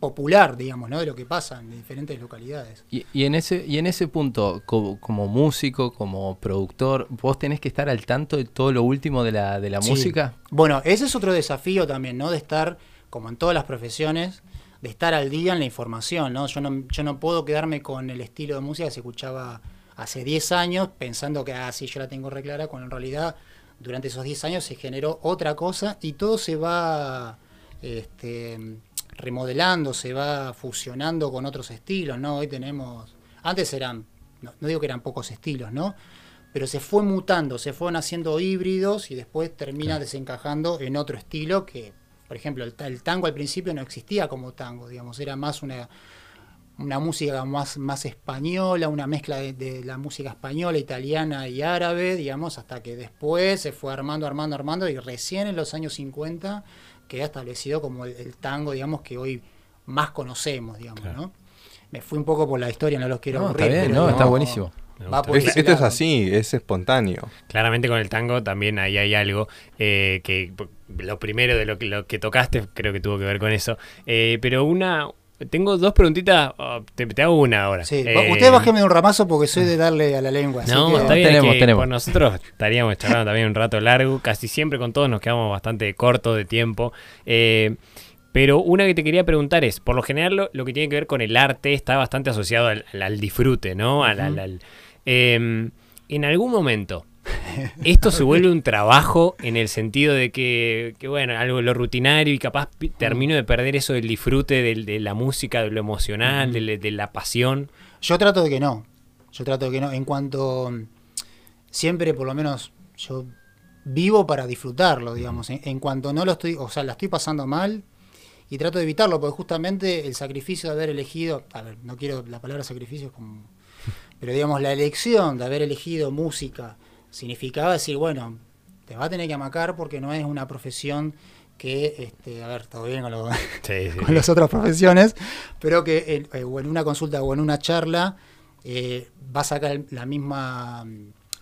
popular, digamos, ¿no? De lo que pasa en diferentes localidades. Y, y en ese y en ese punto, co- como, músico, como productor, vos tenés que estar al tanto de todo lo último de la, de la Sí. música. Bueno, ese es otro desafío también, ¿no? De estar, como en todas las profesiones, de estar al día en la información, ¿no? Yo no, yo no puedo quedarme con el estilo de música que se escuchaba hace 10 años pensando que, ah, sí, yo la tengo reclara, cuando en realidad durante esos 10 años se generó otra cosa y todo se va este, remodelando, se va fusionando con otros estilos, ¿no? Hoy tenemos, antes eran, no, no digo que eran pocos estilos, ¿no? pero se fue mutando, se fueron haciendo híbridos y después termina desencajando en otro estilo que, por ejemplo, el, el tango al principio no existía como tango, digamos, era más una, una música más, más española, una mezcla de, de la música española, italiana y árabe, digamos, hasta que después se fue armando, armando, armando y recién en los años 50 queda establecido como el, el tango, digamos, que hoy más conocemos, digamos, ¿no? Me fui un poco por la historia, no los quiero No, aburrir, está bien, pero no, está buenísimo. Es- esto es así, es espontáneo. Claramente con el tango también ahí hay algo eh, que lo primero de lo que, lo que tocaste creo que tuvo que ver con eso. Eh, pero una, tengo dos preguntitas, oh, te, te hago una ahora. Sí, Eh, usted bájeme de un ramazo porque soy de darle a la lengua. así No, que- está bien, Tenemos, que tenemos. por nosotros estaríamos charlando también un rato largo. Casi siempre con todos nos quedamos bastante cortos de tiempo. Eh, pero una que te quería preguntar es, por lo general lo, lo que tiene que ver con el arte está bastante asociado al, al- al disfrute, ¿no? Al, al- al- eh, en algún momento, esto se vuelve un trabajo en el sentido de que, que, bueno, algo lo rutinario y capaz termino de perder eso del disfrute del- de, la música, de lo emocional, de, de la pasión. Yo trato de que no. Yo trato de que no. En cuanto. Siempre, por lo menos, yo vivo para disfrutarlo, digamos. En, en cuanto no lo estoy. O sea, la estoy pasando mal. Y trato de evitarlo, porque justamente el sacrificio de haber elegido. A ver, no quiero la palabra sacrificio como. Pero digamos, la elección de haber elegido música significaba decir, bueno, te va a tener que amacar porque no es una profesión que. Este, a ver, todo bien con lo Sí, [laughs] sí, con las otras profesiones, pero que en, eh, o en una consulta o en una charla eh, va a sacar la misma,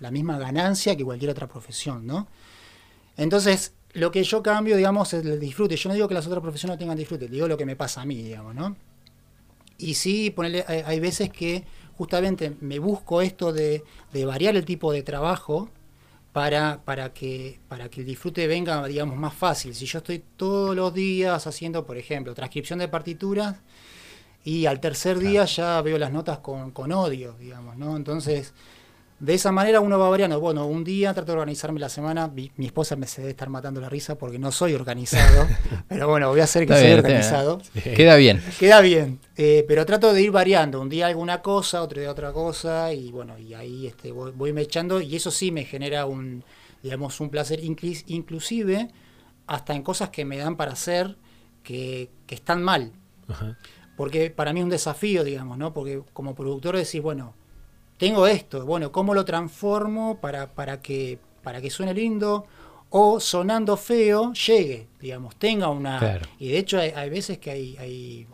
la misma ganancia que cualquier otra profesión, ¿no? Entonces, lo que yo cambio, digamos, es el disfrute. Yo no digo que las otras profesiones no tengan disfrute, digo lo que me pasa a mí, digamos, ¿no? Y sí, ponele, hay, hay veces que justamente me busco esto de, de variar el tipo de trabajo para, para, que, para que el disfrute venga, digamos, más fácil. Si yo estoy todos los días haciendo, por ejemplo, transcripción de partituras y al tercer día ya veo las notas con, con odio, digamos, ¿no? Entonces, de esa manera uno va variando. Bueno, un día trato de organizarme la semana. Mi, mi esposa me se debe estar matando la risa porque no soy organizado. [laughs] pero bueno, voy a hacer que soy bien, organizado. Queda bien. Queda bien, eh, pero trato de ir variando. Un día alguna cosa, otro día otra cosa, y bueno, y ahí este, voy, voy mechando, y eso sí me genera un, digamos, un placer, inclusive hasta en cosas que me dan para hacer que, que están mal. Ajá. Porque para mí es un desafío, digamos, ¿no? Porque como productor decís, bueno, tengo esto, bueno, ¿cómo lo transformo para, para, que, para que suene lindo? O sonando feo, llegue, digamos, tenga una... Claro. Y de hecho hay, hay veces que hay, hay...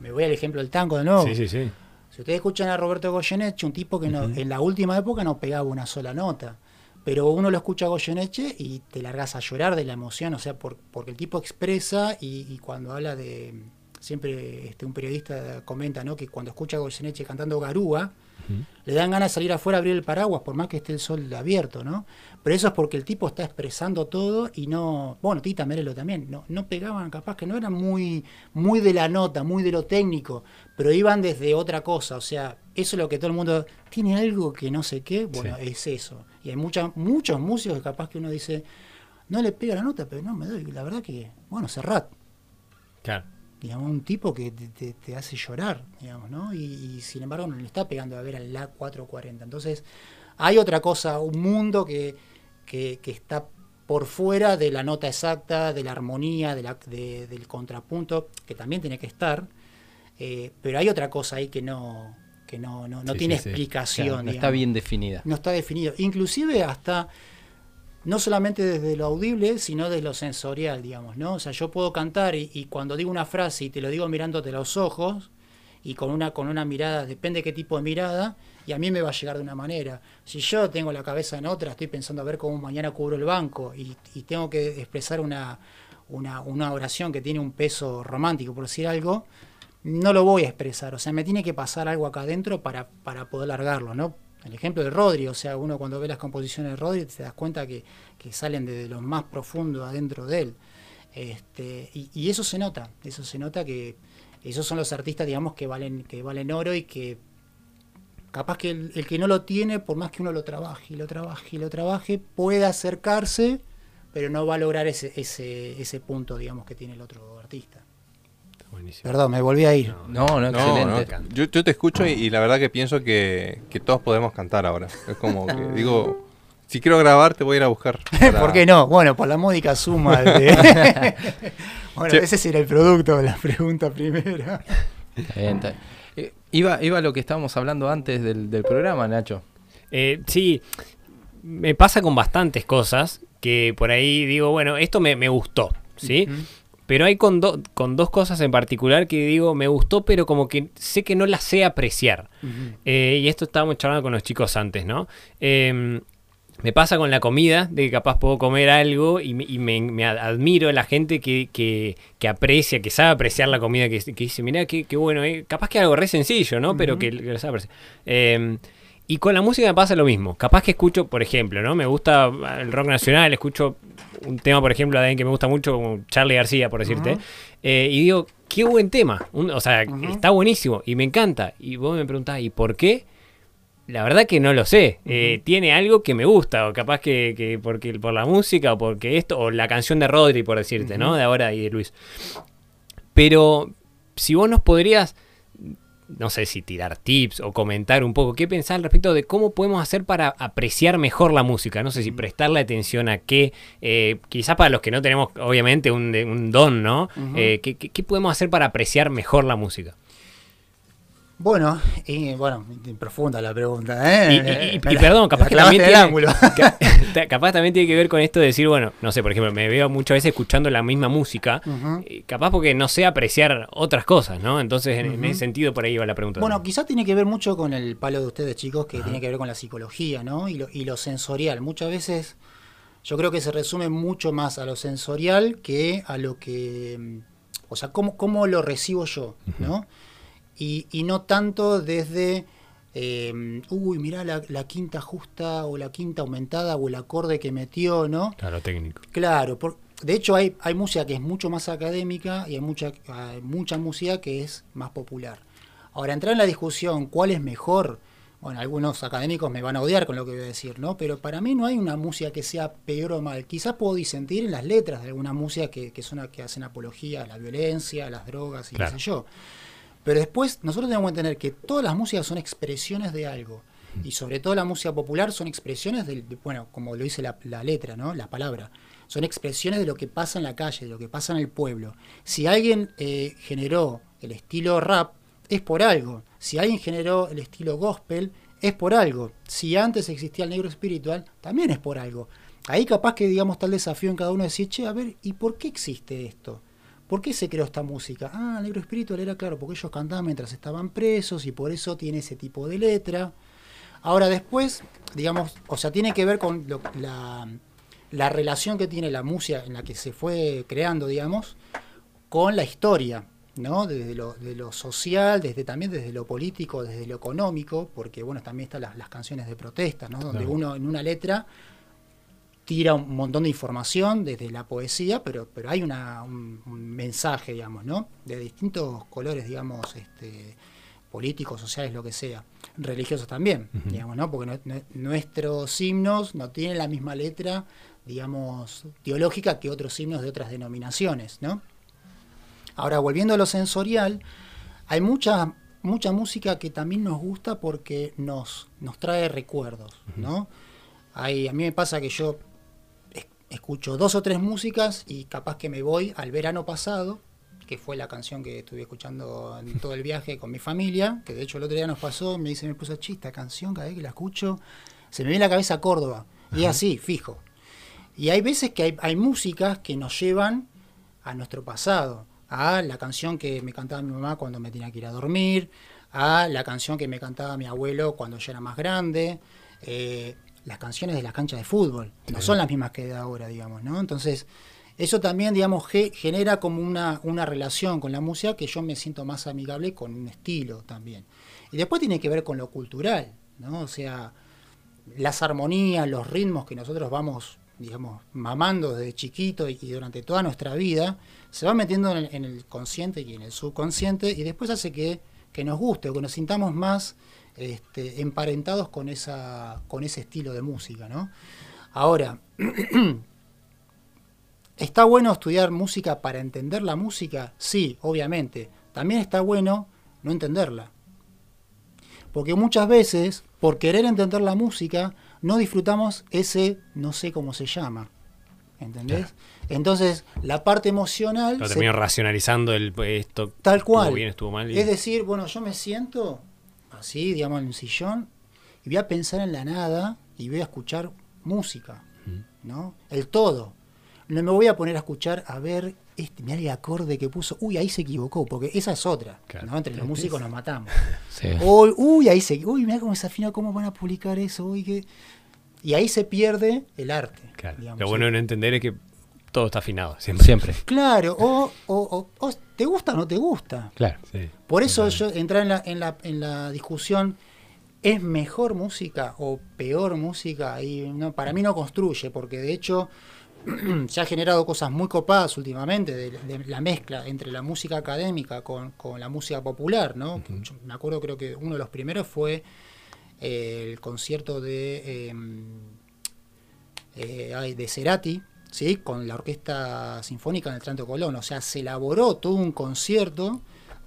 Me voy al ejemplo del tango de nuevo. Sí, sí, sí. Si ustedes escuchan a Roberto Goyeneche, un tipo que no, en la última época no pegaba una sola nota. Pero uno lo escucha a Goyeneche y te largas a llorar de la emoción, o sea, por- porque el tipo expresa y, y cuando habla de. Siempre este, un periodista comenta ¿no? que cuando escucha a Goyeneche cantando Garúa, le dan ganas de salir afuera a abrir el paraguas, por más que esté el sol abierto, ¿no? Pero eso es porque el tipo está expresando todo y no. Bueno, Tita Merelo también, no, no pegaban, capaz que no eran muy, muy de la nota, muy de lo técnico, pero iban desde otra cosa. O sea, eso es lo que todo el mundo. Tiene algo que no sé qué, bueno, es eso. Y hay mucha, muchos músicos que capaz que uno dice, no le pega la nota, pero no me doy. La verdad que, bueno, Serrat, Claro. Digamos, un tipo que te, te- te hace llorar, digamos, ¿no? Y, y sin embargo no le está pegando a ver al La 440. Entonces, hay otra cosa, un mundo que, que, que está por fuera de la nota exacta, de la armonía, de la, de- del contrapunto, que también tiene que estar, eh, pero hay otra cosa ahí que no, que no, no, no Sí, tiene sí, sí. explicación. No está bien definida. no está definido. Inclusive hasta, no solamente desde lo audible, sino desde lo sensorial, digamos, ¿no? O sea, yo puedo cantar y, cuando digo una frase y te lo digo mirándote los ojos y con una, con una mirada, depende qué tipo de mirada, y a mí me va a llegar de una manera. Si yo tengo la cabeza en otra, estoy pensando a ver cómo mañana cubro el banco y, y tengo que expresar una, una, una oración que tiene un peso romántico, por decir algo, no lo voy a expresar. O sea, me tiene que pasar algo acá adentro para, para poder largarlo, ¿no? El ejemplo de Rodri, o sea, uno cuando ve las composiciones de Rodri te das cuenta que, salen desde lo más profundo adentro de él. Este, y, eso se nota, eso se nota que esos son los artistas, digamos, que valen, que valen oro y que capaz que el, el que no lo tiene, por más que uno lo trabaje y lo trabaje y lo trabaje, puede acercarse, pero no va a lograr ese, ese, ese punto, digamos, que tiene el otro artista. Buenísimo. Perdón, me volví a ir. No, no, No, excelente. no, Yo, yo te escucho y, y la verdad que pienso que, que todos podemos cantar ahora. Es como que [laughs] digo, si quiero grabar te voy a ir a buscar. [laughs] para- ¿Por qué no? Bueno, por la módica suma de... [laughs] bueno, Che. ese será el producto de la pregunta primera. Está bien, está bien. Eh, iba, iba a lo que estábamos hablando antes del, del programa, Nacho. Eh, sí, me pasa con bastantes cosas que por ahí digo, bueno, esto me, me gustó, ¿sí? Pero hay con, do- con dos cosas en particular que digo, me gustó, pero como que sé que no las sé apreciar. Eh, y esto estábamos charlando con los chicos antes, ¿no? Eh, me pasa con la comida, de que capaz puedo comer algo y me, y me- me ad- admiro a la gente que, que- que aprecia, que sabe apreciar la comida, que, que dice, mira qué, qué bueno, eh". capaz que algo re sencillo, ¿no? Pero que, que lo sabe apreciar. Y con la música me pasa lo mismo. Capaz que escucho, por ejemplo, ¿no? Me gusta el rock nacional, escucho un tema, por ejemplo, de alguien que me gusta mucho, como Charlie García, por decirte. eh, y digo, qué buen tema. Un- o sea, está buenísimo y me encanta. Y vos me preguntás, ¿y por qué? La verdad que no lo sé. Eh, tiene algo que me gusta, o capaz que, que porque por la música, o porque esto, o la canción de Rodri, por decirte, ¿no? De ahora y de Luis. Pero si vos nos podrías, no sé si tirar tips o comentar un poco, qué pensar al respecto de cómo podemos hacer para apreciar mejor la música. No sé si prestarle atención a qué, eh, quizás para los que no tenemos, obviamente, un, un don, ¿no? Eh, ¿qué, qué- qué podemos hacer para apreciar mejor la música? Bueno, y, bueno, profunda la pregunta, ¿eh? Y, y- perdón, capaz que también tiene, ángulo. [laughs] ca- capaz también tiene que ver con esto de decir, bueno, no sé, por ejemplo, me veo muchas veces escuchando la misma música, capaz porque no sé apreciar otras cosas, ¿no? Entonces, en, en ese sentido, por ahí va la pregunta. Bueno, quizás tiene que ver mucho con el palo de ustedes, chicos, que tiene que ver con la psicología, ¿no? Y lo, y lo sensorial. Muchas veces yo creo que se resume mucho más a lo sensorial que a lo que. mm, O sea, cómo, cómo lo recibo yo, ¿no? Y, y no tanto desde. eh, uy, mirá la, la quinta justa o la quinta aumentada o el acorde que metió, ¿no? Claro, técnico. Claro, por- de hecho hay, hay música que es mucho más académica y hay mucha, hay mucha música que es más popular. Ahora, entrar en la discusión cuál es mejor, bueno, algunos académicos me van a odiar con lo que voy a decir, ¿no? Pero para mí no hay una música que sea peor o mal. Quizás puedo disentir en las letras de alguna música que, que, son, que hacen apología a la violencia, a las drogas y Claro. qué sé yo. Pero después nosotros tenemos que entender que todas las músicas son expresiones de algo. Y sobre todo la música popular son expresiones del, de- bueno, como lo dice la, letra, ¿no? La palabra. Son expresiones de lo que pasa en la calle, de lo que pasa en el pueblo. Si alguien eh, generó el estilo rap, es por algo. Si alguien generó el estilo gospel, es por algo. Si antes existía el negro espiritual, también es por algo. Ahí capaz que digamos el desafío en cada uno de decir, che, a ver, ¿y por qué existe esto? ¿Por qué se creó esta música? Ah, negro espiritual era claro, porque ellos cantaban mientras estaban presos y por eso tiene ese tipo de letra. Ahora después, digamos, o sea, tiene que ver con lo- la, la relación que tiene la música en la que se fue creando, digamos, con la historia, ¿no? Desde lo, de lo social, desde también desde lo político, desde lo económico, porque bueno, también están las, las canciones de protesta, ¿no? Donde Claro. uno en una letra tira un montón de información desde la poesía, pero, pero hay una, un, un mensaje, digamos, ¿no? De distintos colores, digamos, este, políticos, sociales, lo que sea, religiosos también, digamos, ¿no? Porque no- no- nuestros himnos no tienen la misma letra, digamos, teológica que otros himnos de otras denominaciones, ¿no? Ahora, volviendo a lo sensorial, hay mucha, mucha música que también nos gusta porque nos, nos trae recuerdos, ¿no? Hay, a mí me pasa que yo escucho dos o tres músicas y capaz que me voy al verano pasado, que fue la canción que estuve escuchando en [laughs] todo el viaje con mi familia, que de hecho el otro día nos pasó, me dice, me puso, "Che, esta canción cada vez que la escucho, se me viene a la cabeza Córdoba. Y es así, fijo. Y hay veces que hay, hay músicas que nos llevan a nuestro pasado, a la canción que me cantaba mi mamá cuando me tenía que ir a dormir, a la canción que me cantaba mi abuelo cuando yo era más grande, eh, las canciones de la cancha de fútbol, no son las mismas que de ahora, digamos, ¿no? Entonces, eso también, digamos, ge- genera como una, una relación con la música que yo me siento más amigable con un estilo también. Y después tiene que ver con lo cultural, ¿no? O sea, las armonías, los ritmos que nosotros vamos, digamos, mamando desde chiquito y, y durante toda nuestra vida, se van metiendo en el, en el consciente y en el subconsciente y después hace que, que nos guste o que nos sintamos más este, emparentados con, esa, con ese estilo de música, ¿no? Ahora, [clears throat] ¿Está bueno estudiar música para entender la música? Sí, obviamente. También está bueno no entenderla. Porque muchas veces, por querer entender la música, no disfrutamos ese no sé cómo se llama. ¿Entendés? Entonces, la parte emocional... Lo se- termino racionalizando el esto. Tal cual. Estuvo bien, estuvo mal. y- Es decir, bueno, yo me siento así, digamos, en un sillón y voy a pensar en la nada y voy a escuchar música, ¿no? El todo. No me voy a poner a escuchar, a ver, este, mirá el acorde que puso, uy, ahí se equivocó, porque esa es otra, Claro. ¿no? Entre los músicos nos matamos. [laughs] Sí. Uy, uy, ahí se, uy, mirá cómo se afina, cómo van a publicar eso, uy, que... Y ahí se pierde el arte. Claro. digamos, Lo bueno de no entender es que todo está afinado. Siempre. Siempre. Claro, o, o, o- o te gusta o no te gusta. Claro. Sí. Por eso yo entrar en la, en la, en la discusión, ¿es mejor música o peor música? Y no, para mí no construye, porque de hecho [clears throat] se ha generado cosas muy copadas últimamente, de, de la mezcla entre la música académica con, con la música popular, ¿no? Yo me acuerdo, creo que uno de los primeros fue eh, el concierto de, eh, eh, de Cerati, ¿sí? con la Orquesta Sinfónica en el Tranto Colón. O sea, se elaboró todo un concierto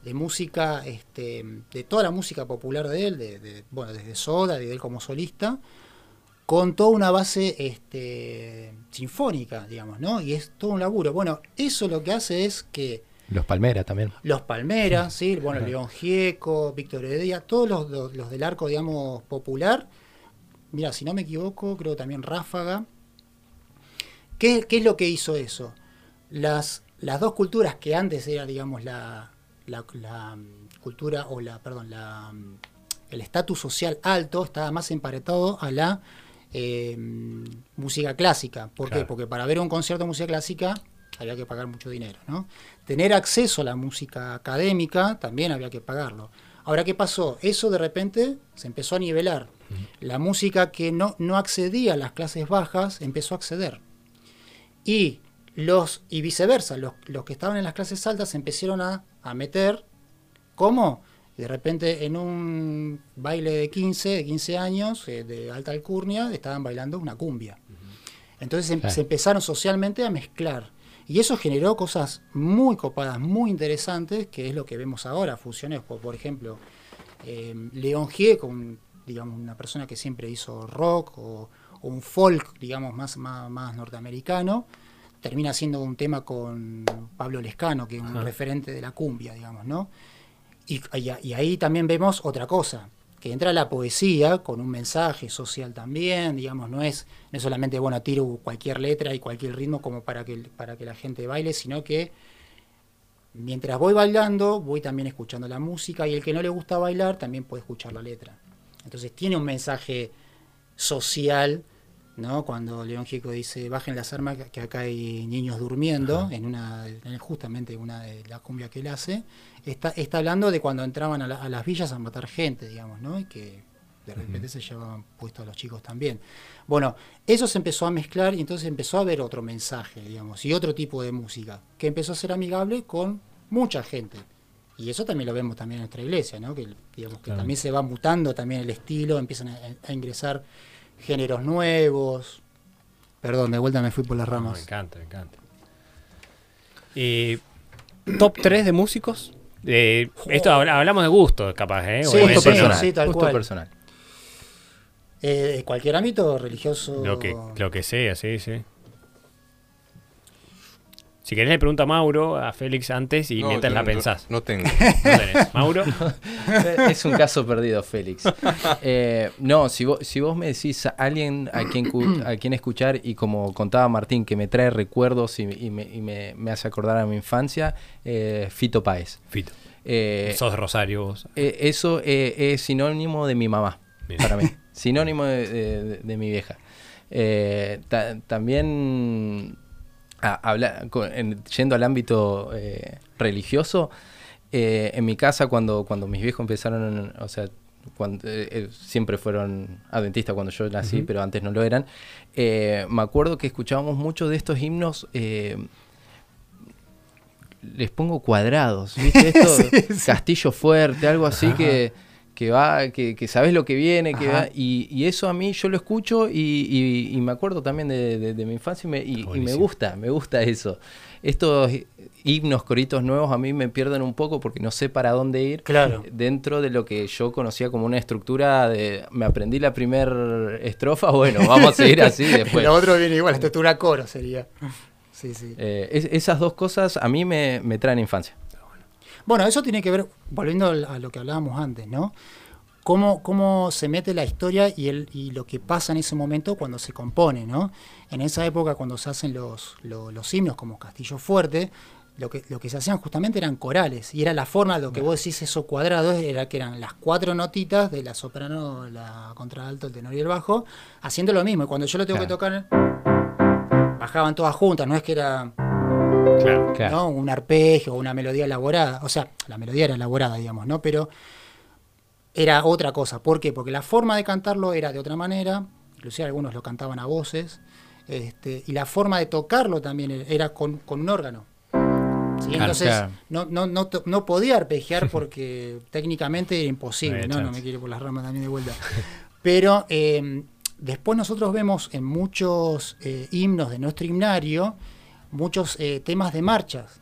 de música, este, de toda la música popular de él, de, de- bueno, desde Soda, de él como solista, con toda una base este, sinfónica, digamos, ¿no? Y es todo un laburo. Bueno, eso lo que hace es que Los Palmeras también. los Palmeras, [laughs] ¿sí? bueno, León Gieco, Víctor Heredia, todos los, los- los del arco, digamos, popular. Mira, si no me equivoco, creo también Ráfaga. ¿Qué, qué es lo que hizo eso? Las, las dos culturas que antes era, digamos, la, la- la, mm, cultura o la, perdón, la, mm, el estatus social alto estaba más emparetado a la eh, música clásica. ¿Por qué? Porque para ver un concierto de música clásica había que pagar mucho dinero, ¿no? Tener acceso a la música académica también había que pagarlo. Ahora, ¿qué pasó? Eso de repente se empezó a nivelar. La música que no, no accedía a las clases bajas empezó a acceder. Y los y viceversa, los, los que estaban en las clases altas se empezaron a, a meter, ¿cómo? De repente en un baile de 15, de 15 años, eh, de alta alcurnia, estaban bailando una cumbia. Entonces em- Claro. se empezaron socialmente a mezclar. Y eso generó cosas muy copadas, muy interesantes, que es lo que vemos ahora, fusiones, por, por ejemplo, eh, León Gieco, un- digamos, una persona que siempre hizo rock o un folk, digamos, más, más, más norteamericano, termina haciendo un tema con Pablo Lescano, que es un referente de la cumbia, digamos, ¿no? Y, y- y ahí también vemos otra cosa, que entra la poesía con un mensaje social también, digamos, no es, no es solamente, bueno, tiro cualquier letra y cualquier ritmo como para que, para que la gente baile, sino que mientras voy bailando, voy también escuchando la música y el que no le gusta bailar también puede escuchar la letra. Entonces tiene un mensaje social, ¿no? Cuando León Gieco dice, bajen las armas que- acá hay niños durmiendo, en una en justamente una de las cumbias que él hace, está, está hablando de cuando entraban a, la- a las villas a matar gente, digamos, ¿no? Y que de repente se llevaban puestos a los chicos también. Bueno, eso se empezó a mezclar y entonces empezó a haber otro mensaje, digamos, y otro tipo de música, que empezó a ser amigable con mucha gente. Y eso también lo vemos también en nuestra iglesia, ¿no? Que, digamos, que Claro. también se va mutando también el estilo, empiezan a, a ingresar géneros nuevos. Perdón, de vuelta me fui por las No, me ramas. encanta, me encanta. Eh, top 3 de músicos. Eh, esto habla- hablamos de gusto, capaz, ¿eh? Sí, Gusto personal. sí, tal gusto cual. personal. Eh, de cualquier ámbito religioso. Lo que, lo que sea, sí, sí. Si querés le pregunto a Mauro, a Félix antes y No, mientras la no- pensás. No tengo. [laughs] No tenés. Mauro, [laughs] es un caso perdido, Félix. [laughs] Eh, no, si vos, si vos me decís a alguien a quien, a quien escuchar y como contaba Martín, que me trae recuerdos y, y me, y me- me hace acordar a mi infancia, eh, Fito Páez. Fito. Eh, sos de Rosario vos. eh, eso eh, es sinónimo de mi mamá, Bien. para mí. sinónimo de, de- de mi vieja. Eh, ta- también a- habla- con- en- yendo al ámbito eh, religioso, eh, en mi casa cuando, cuando mis viejos empezaron, o sea, cuando, eh, siempre fueron adventistas cuando yo nací, pero antes no lo eran, me acuerdo que escuchábamos mucho de estos himnos. les pongo cuadrados, ¿viste? [laughs] Esto, Castillo Fuerte, algo así que, que va, que, que sabes lo que viene, que va, y, y eso a mí yo lo escucho y, y- y me acuerdo también de, de- de mi infancia y me, y- me gusta, me gusta eso. Estos himnos, coritos nuevos a mí me pierden un poco porque no sé para dónde ir. Claro. Dentro de lo que yo conocía como una estructura de, me aprendí la primer estrofa, [laughs] bueno, vamos a seguir así [laughs] después. Lo otro viene igual, la estructura coro sería. Sí, sí. Eh, es- esas dos cosas a mí me, me traen infancia. Bueno, eso tiene que ver, volviendo a lo que hablábamos antes, ¿no? Cómo, cómo se mete la historia y, el, y lo que pasa en ese momento cuando se compone, ¿no? En esa época, cuando se hacen los, lo- los himnos como Castillo Fuerte, lo que, lo que se hacían justamente eran corales. Y era la forma, lo que vos decís, eso cuadrado, era que eran las cuatro notitas de la soprano, la contralto, el tenor y el bajo, haciendo lo mismo. Y cuando yo lo tengo que tocar, bajaban todas juntas, no es que era Claro. Claro. ¿no? Un arpegio o una melodía elaborada. O sea, la melodía era elaborada, digamos, ¿no? Pero era otra cosa. ¿Por qué? Porque la forma de cantarlo era de otra manera. Inclusive algunos lo cantaban a voces. Este, y la forma de tocarlo también era con, con un órgano. Entonces, claro. No, no, no, no podía arpegiar porque [laughs] técnicamente era imposible. No No, me quiero por las ramas también de vuelta. Pero eh, después nosotros vemos en muchos eh, himnos de nuestro himnario muchos eh, temas de marchas.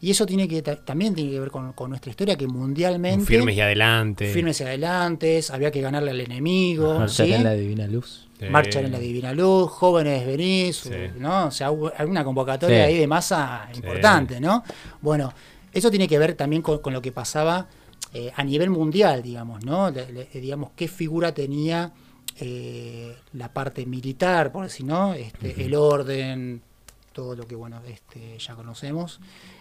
Y eso tiene que ta- también tiene que ver con, con nuestra historia, que mundialmente Firmes y adelante. firmes y adelantes, había que ganarle al enemigo, Marchar ¿sí? en la divina luz. Sí. Marchar en la divina luz, jóvenes venís, Sí. ¿no? O sea, hubo alguna convocatoria Sí. ahí de masa importante, ¿no? Bueno, eso tiene que ver también con, con lo que pasaba eh, a nivel mundial, digamos, ¿no? Le- le- digamos, qué figura tenía eh, la parte militar, por decir, ¿no? Este, El orden, todo lo que, bueno, este, ya conocemos.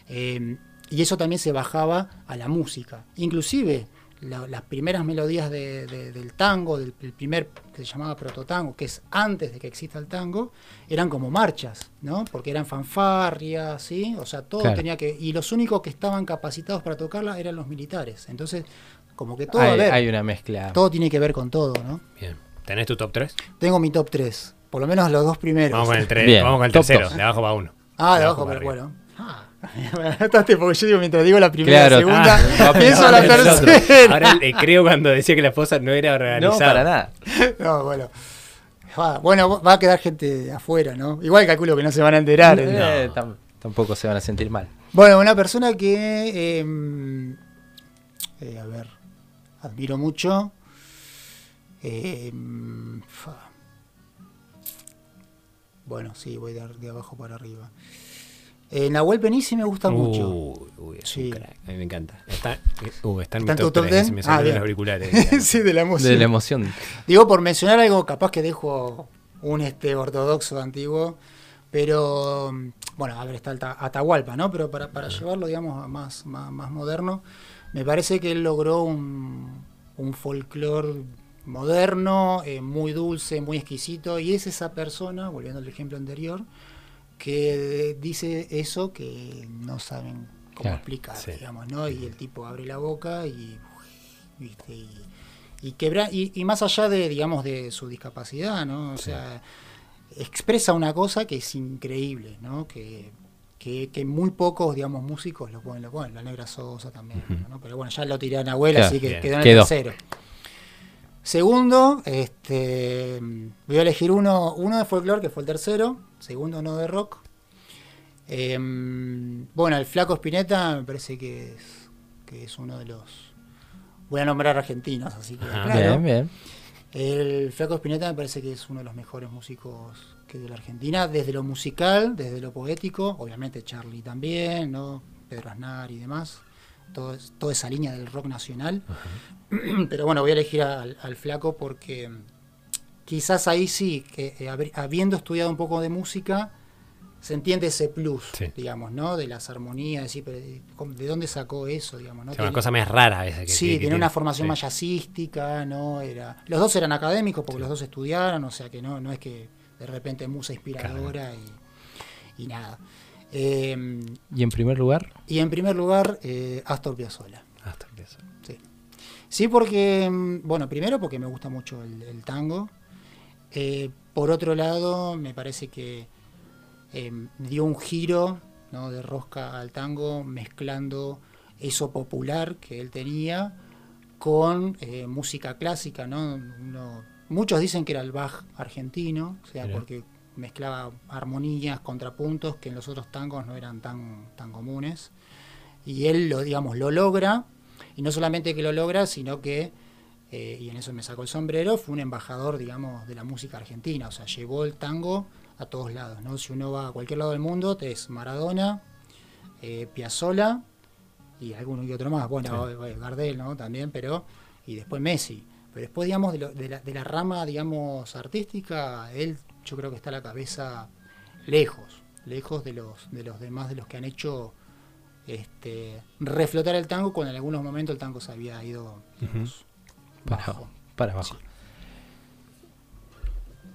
Eh, y eso también se bajaba a la música. Inclusive la- las primeras melodías de- de- del tango, del el primer que se llamaba prototango, que es antes de que exista el tango, eran como marchas, ¿no? Porque eran fanfarrias, ¿sí? O sea, todo Claro. tenía que... Y los únicos que estaban capacitados para tocarla eran los militares. Entonces, como que todo, a Hay, ver, hay una mezcla. todo tiene que ver con todo, ¿no? Bien. ¿Tenés tu top 3? Tengo mi top 3, por lo menos los dos primeros. Vamos con el, tres- Bien, vamos con el top tercero, dos. de abajo para uno. Ah, de De abajo, abajo pero para bueno. Ah, [laughs] me porque yo digo, mientras digo la primera, Claro. segunda, Ah, [laughs] pienso la tercera. Ahora le creo cuando decía que la esposa no era no, organizada. para nada. [laughs] No, bueno. Bueno, va a quedar gente afuera, ¿no? Igual calculo que no se van a enterar. ¿eh? Eh, tam- tampoco se van a sentir mal. Bueno, una persona que, eh, eh, a ver, admiro mucho. eh, fa. Bueno, sí, voy de, de abajo para arriba. Eh, Nahuel Penisi me gusta mucho. Uy, uy, es Sí. un crack. A mí me encanta. Está, uh, está en ¿Está mi top top 3, 10? se me Ah, bien. los auriculares. [laughs] sí, de la música. De la emoción. Digo, por mencionar algo, capaz que dejo un este ortodoxo antiguo, pero bueno, a ver, está el Atahualpa, ¿no? Pero para, para llevarlo, digamos, a más, más, más moderno, me parece que él logró un, un folclore moderno, eh, muy dulce, muy exquisito, y es esa persona, volviendo al ejemplo anterior, que dice eso que no saben cómo Claro, explicar, sí. digamos, ¿no? Y el tipo abre la boca y, ¿viste? y, y quebra y, y más allá de, digamos, de su discapacidad, ¿no? O sea, expresa una cosa que es increíble, ¿no? Que, que, que muy pocos, digamos, músicos lo pueden, lo pueden, la Negra Sosa también, ¿no? Pero bueno, ya lo tiré a Nahuel, Claro, así que bien. quedó en el tercero. Segundo, este, voy a elegir uno, uno de folclore, que fue el tercero. Segundo, no de rock. Em, bueno, el Flaco Spinetta me parece que es, que es uno de los... Voy a nombrar argentinos, así que claro. Bien, bien. El Flaco Spinetta me parece que es uno de los mejores músicos que de la Argentina, desde lo musical, desde lo poético, obviamente Charlie también, ¿no? Pedro Aznar y demás, todo, toda esa línea del rock nacional. [clears throat] Pero bueno, voy a elegir al, al Flaco porque mm, quizás ahí sí, que eh, habiendo estudiado un poco de música, se entiende ese plus, Sí. digamos, ¿no? De las armonías, decir, pero, eh, ¿cómo- ¿de dónde sacó eso, digamos? ¿no? O sea, una Tiene- cosa más rara esa que Sí, que- que tiene una formación sí. más jazzística, ¿no? Era, los dos eran académicos porque los dos estudiaron, o sea que no, no es que de repente musa inspiradora y, y nada. Eh, Y en primer lugar, y en primer lugar, eh, Astor Piazzolla. Sí. Sí, porque, mm, bueno, primero porque me gusta mucho el, el tango. Eh, por otro lado, me parece que eh, dio un giro ¿no? de rosca al tango, mezclando eso popular que él tenía con eh, música clásica, ¿no? Uno- muchos dicen que era el Bach argentino, o sea, porque mezclaba armonías, contrapuntos que en los otros tangos no eran tan, tan comunes. Y él lo, digamos, lo logra, y no solamente que lo logra, sino que, eh, y en eso me sacó el sombrero, fue un embajador, digamos, de la música argentina, o sea, llevó el tango a todos lados, ¿no? Si uno va a cualquier lado del mundo, te es Maradona, eh, Piazzolla y alguno y otro más, bueno, eh, Gardel, ¿no? También, pero, y después Messi. Pero después, digamos, de, lo- de la, de la rama, digamos, artística, él yo creo que está a la cabeza lejos, lejos de los, de los demás, de los que han hecho este, reflotar el tango, cuando en algunos momentos el tango se había ido digamos, Para, bajo. para abajo.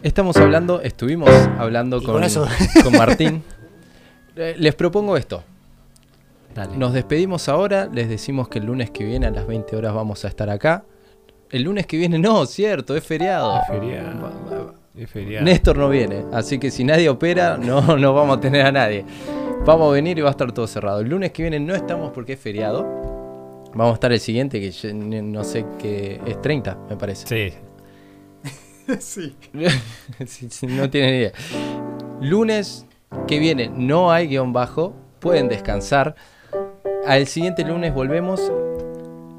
Estamos hablando, estuvimos hablando con, con eso- [laughs] con Martín. [laughs] Eh, Les propongo esto. Dale. Nos despedimos ahora, les decimos que el lunes que viene a las 20 horas vamos a estar acá. El lunes que viene no, cierto, es feriado. Es feriado. Néstor no viene, así que si nadie opera, no, no vamos a tener a nadie. Vamos a venir y va a estar todo cerrado. El lunes que viene no estamos porque es feriado. Vamos a estar el siguiente, que no sé qué es 30, me parece. Sí. [laughs] sí. [laughs] Sí, sí, no tienen idea. Lunes que viene no hay guion bajo, pueden descansar. Al siguiente lunes volvemos.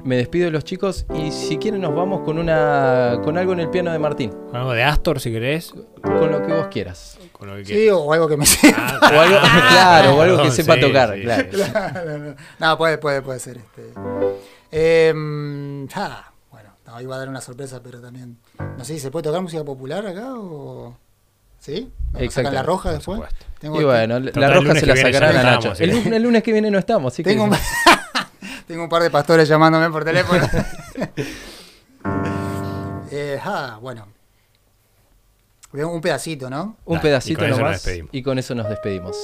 Me despido de los chicos y si quieren nos vamos con una con algo en el piano de Martín, Con algo de Astor, si querés. con lo que vos quieras. Con lo que Sí, o algo que me sepa. [laughs] O algo, claro, o algo que sepa sí, tocar, sí, [laughs] claro. sí. no, no, no, puede, puede, puede ser. Este. Em, ah, bueno, no, iba a dar una sorpresa, pero también. No sé si se puede tocar música popular acá o. ¿Sí? ¿Nos Exacto. sacan la roja después? Tengo Y bueno, la roja se que la sacarán a Nacho. El, que- lunes- el lunes que viene no estamos, así que Tengo un, [laughs] tengo un par de pastores llamándome por teléfono. [laughs] Eh, ah, bueno. Un pedacito, ¿no? un Dale, y pedacito nos nomás y con eso nos despedimos.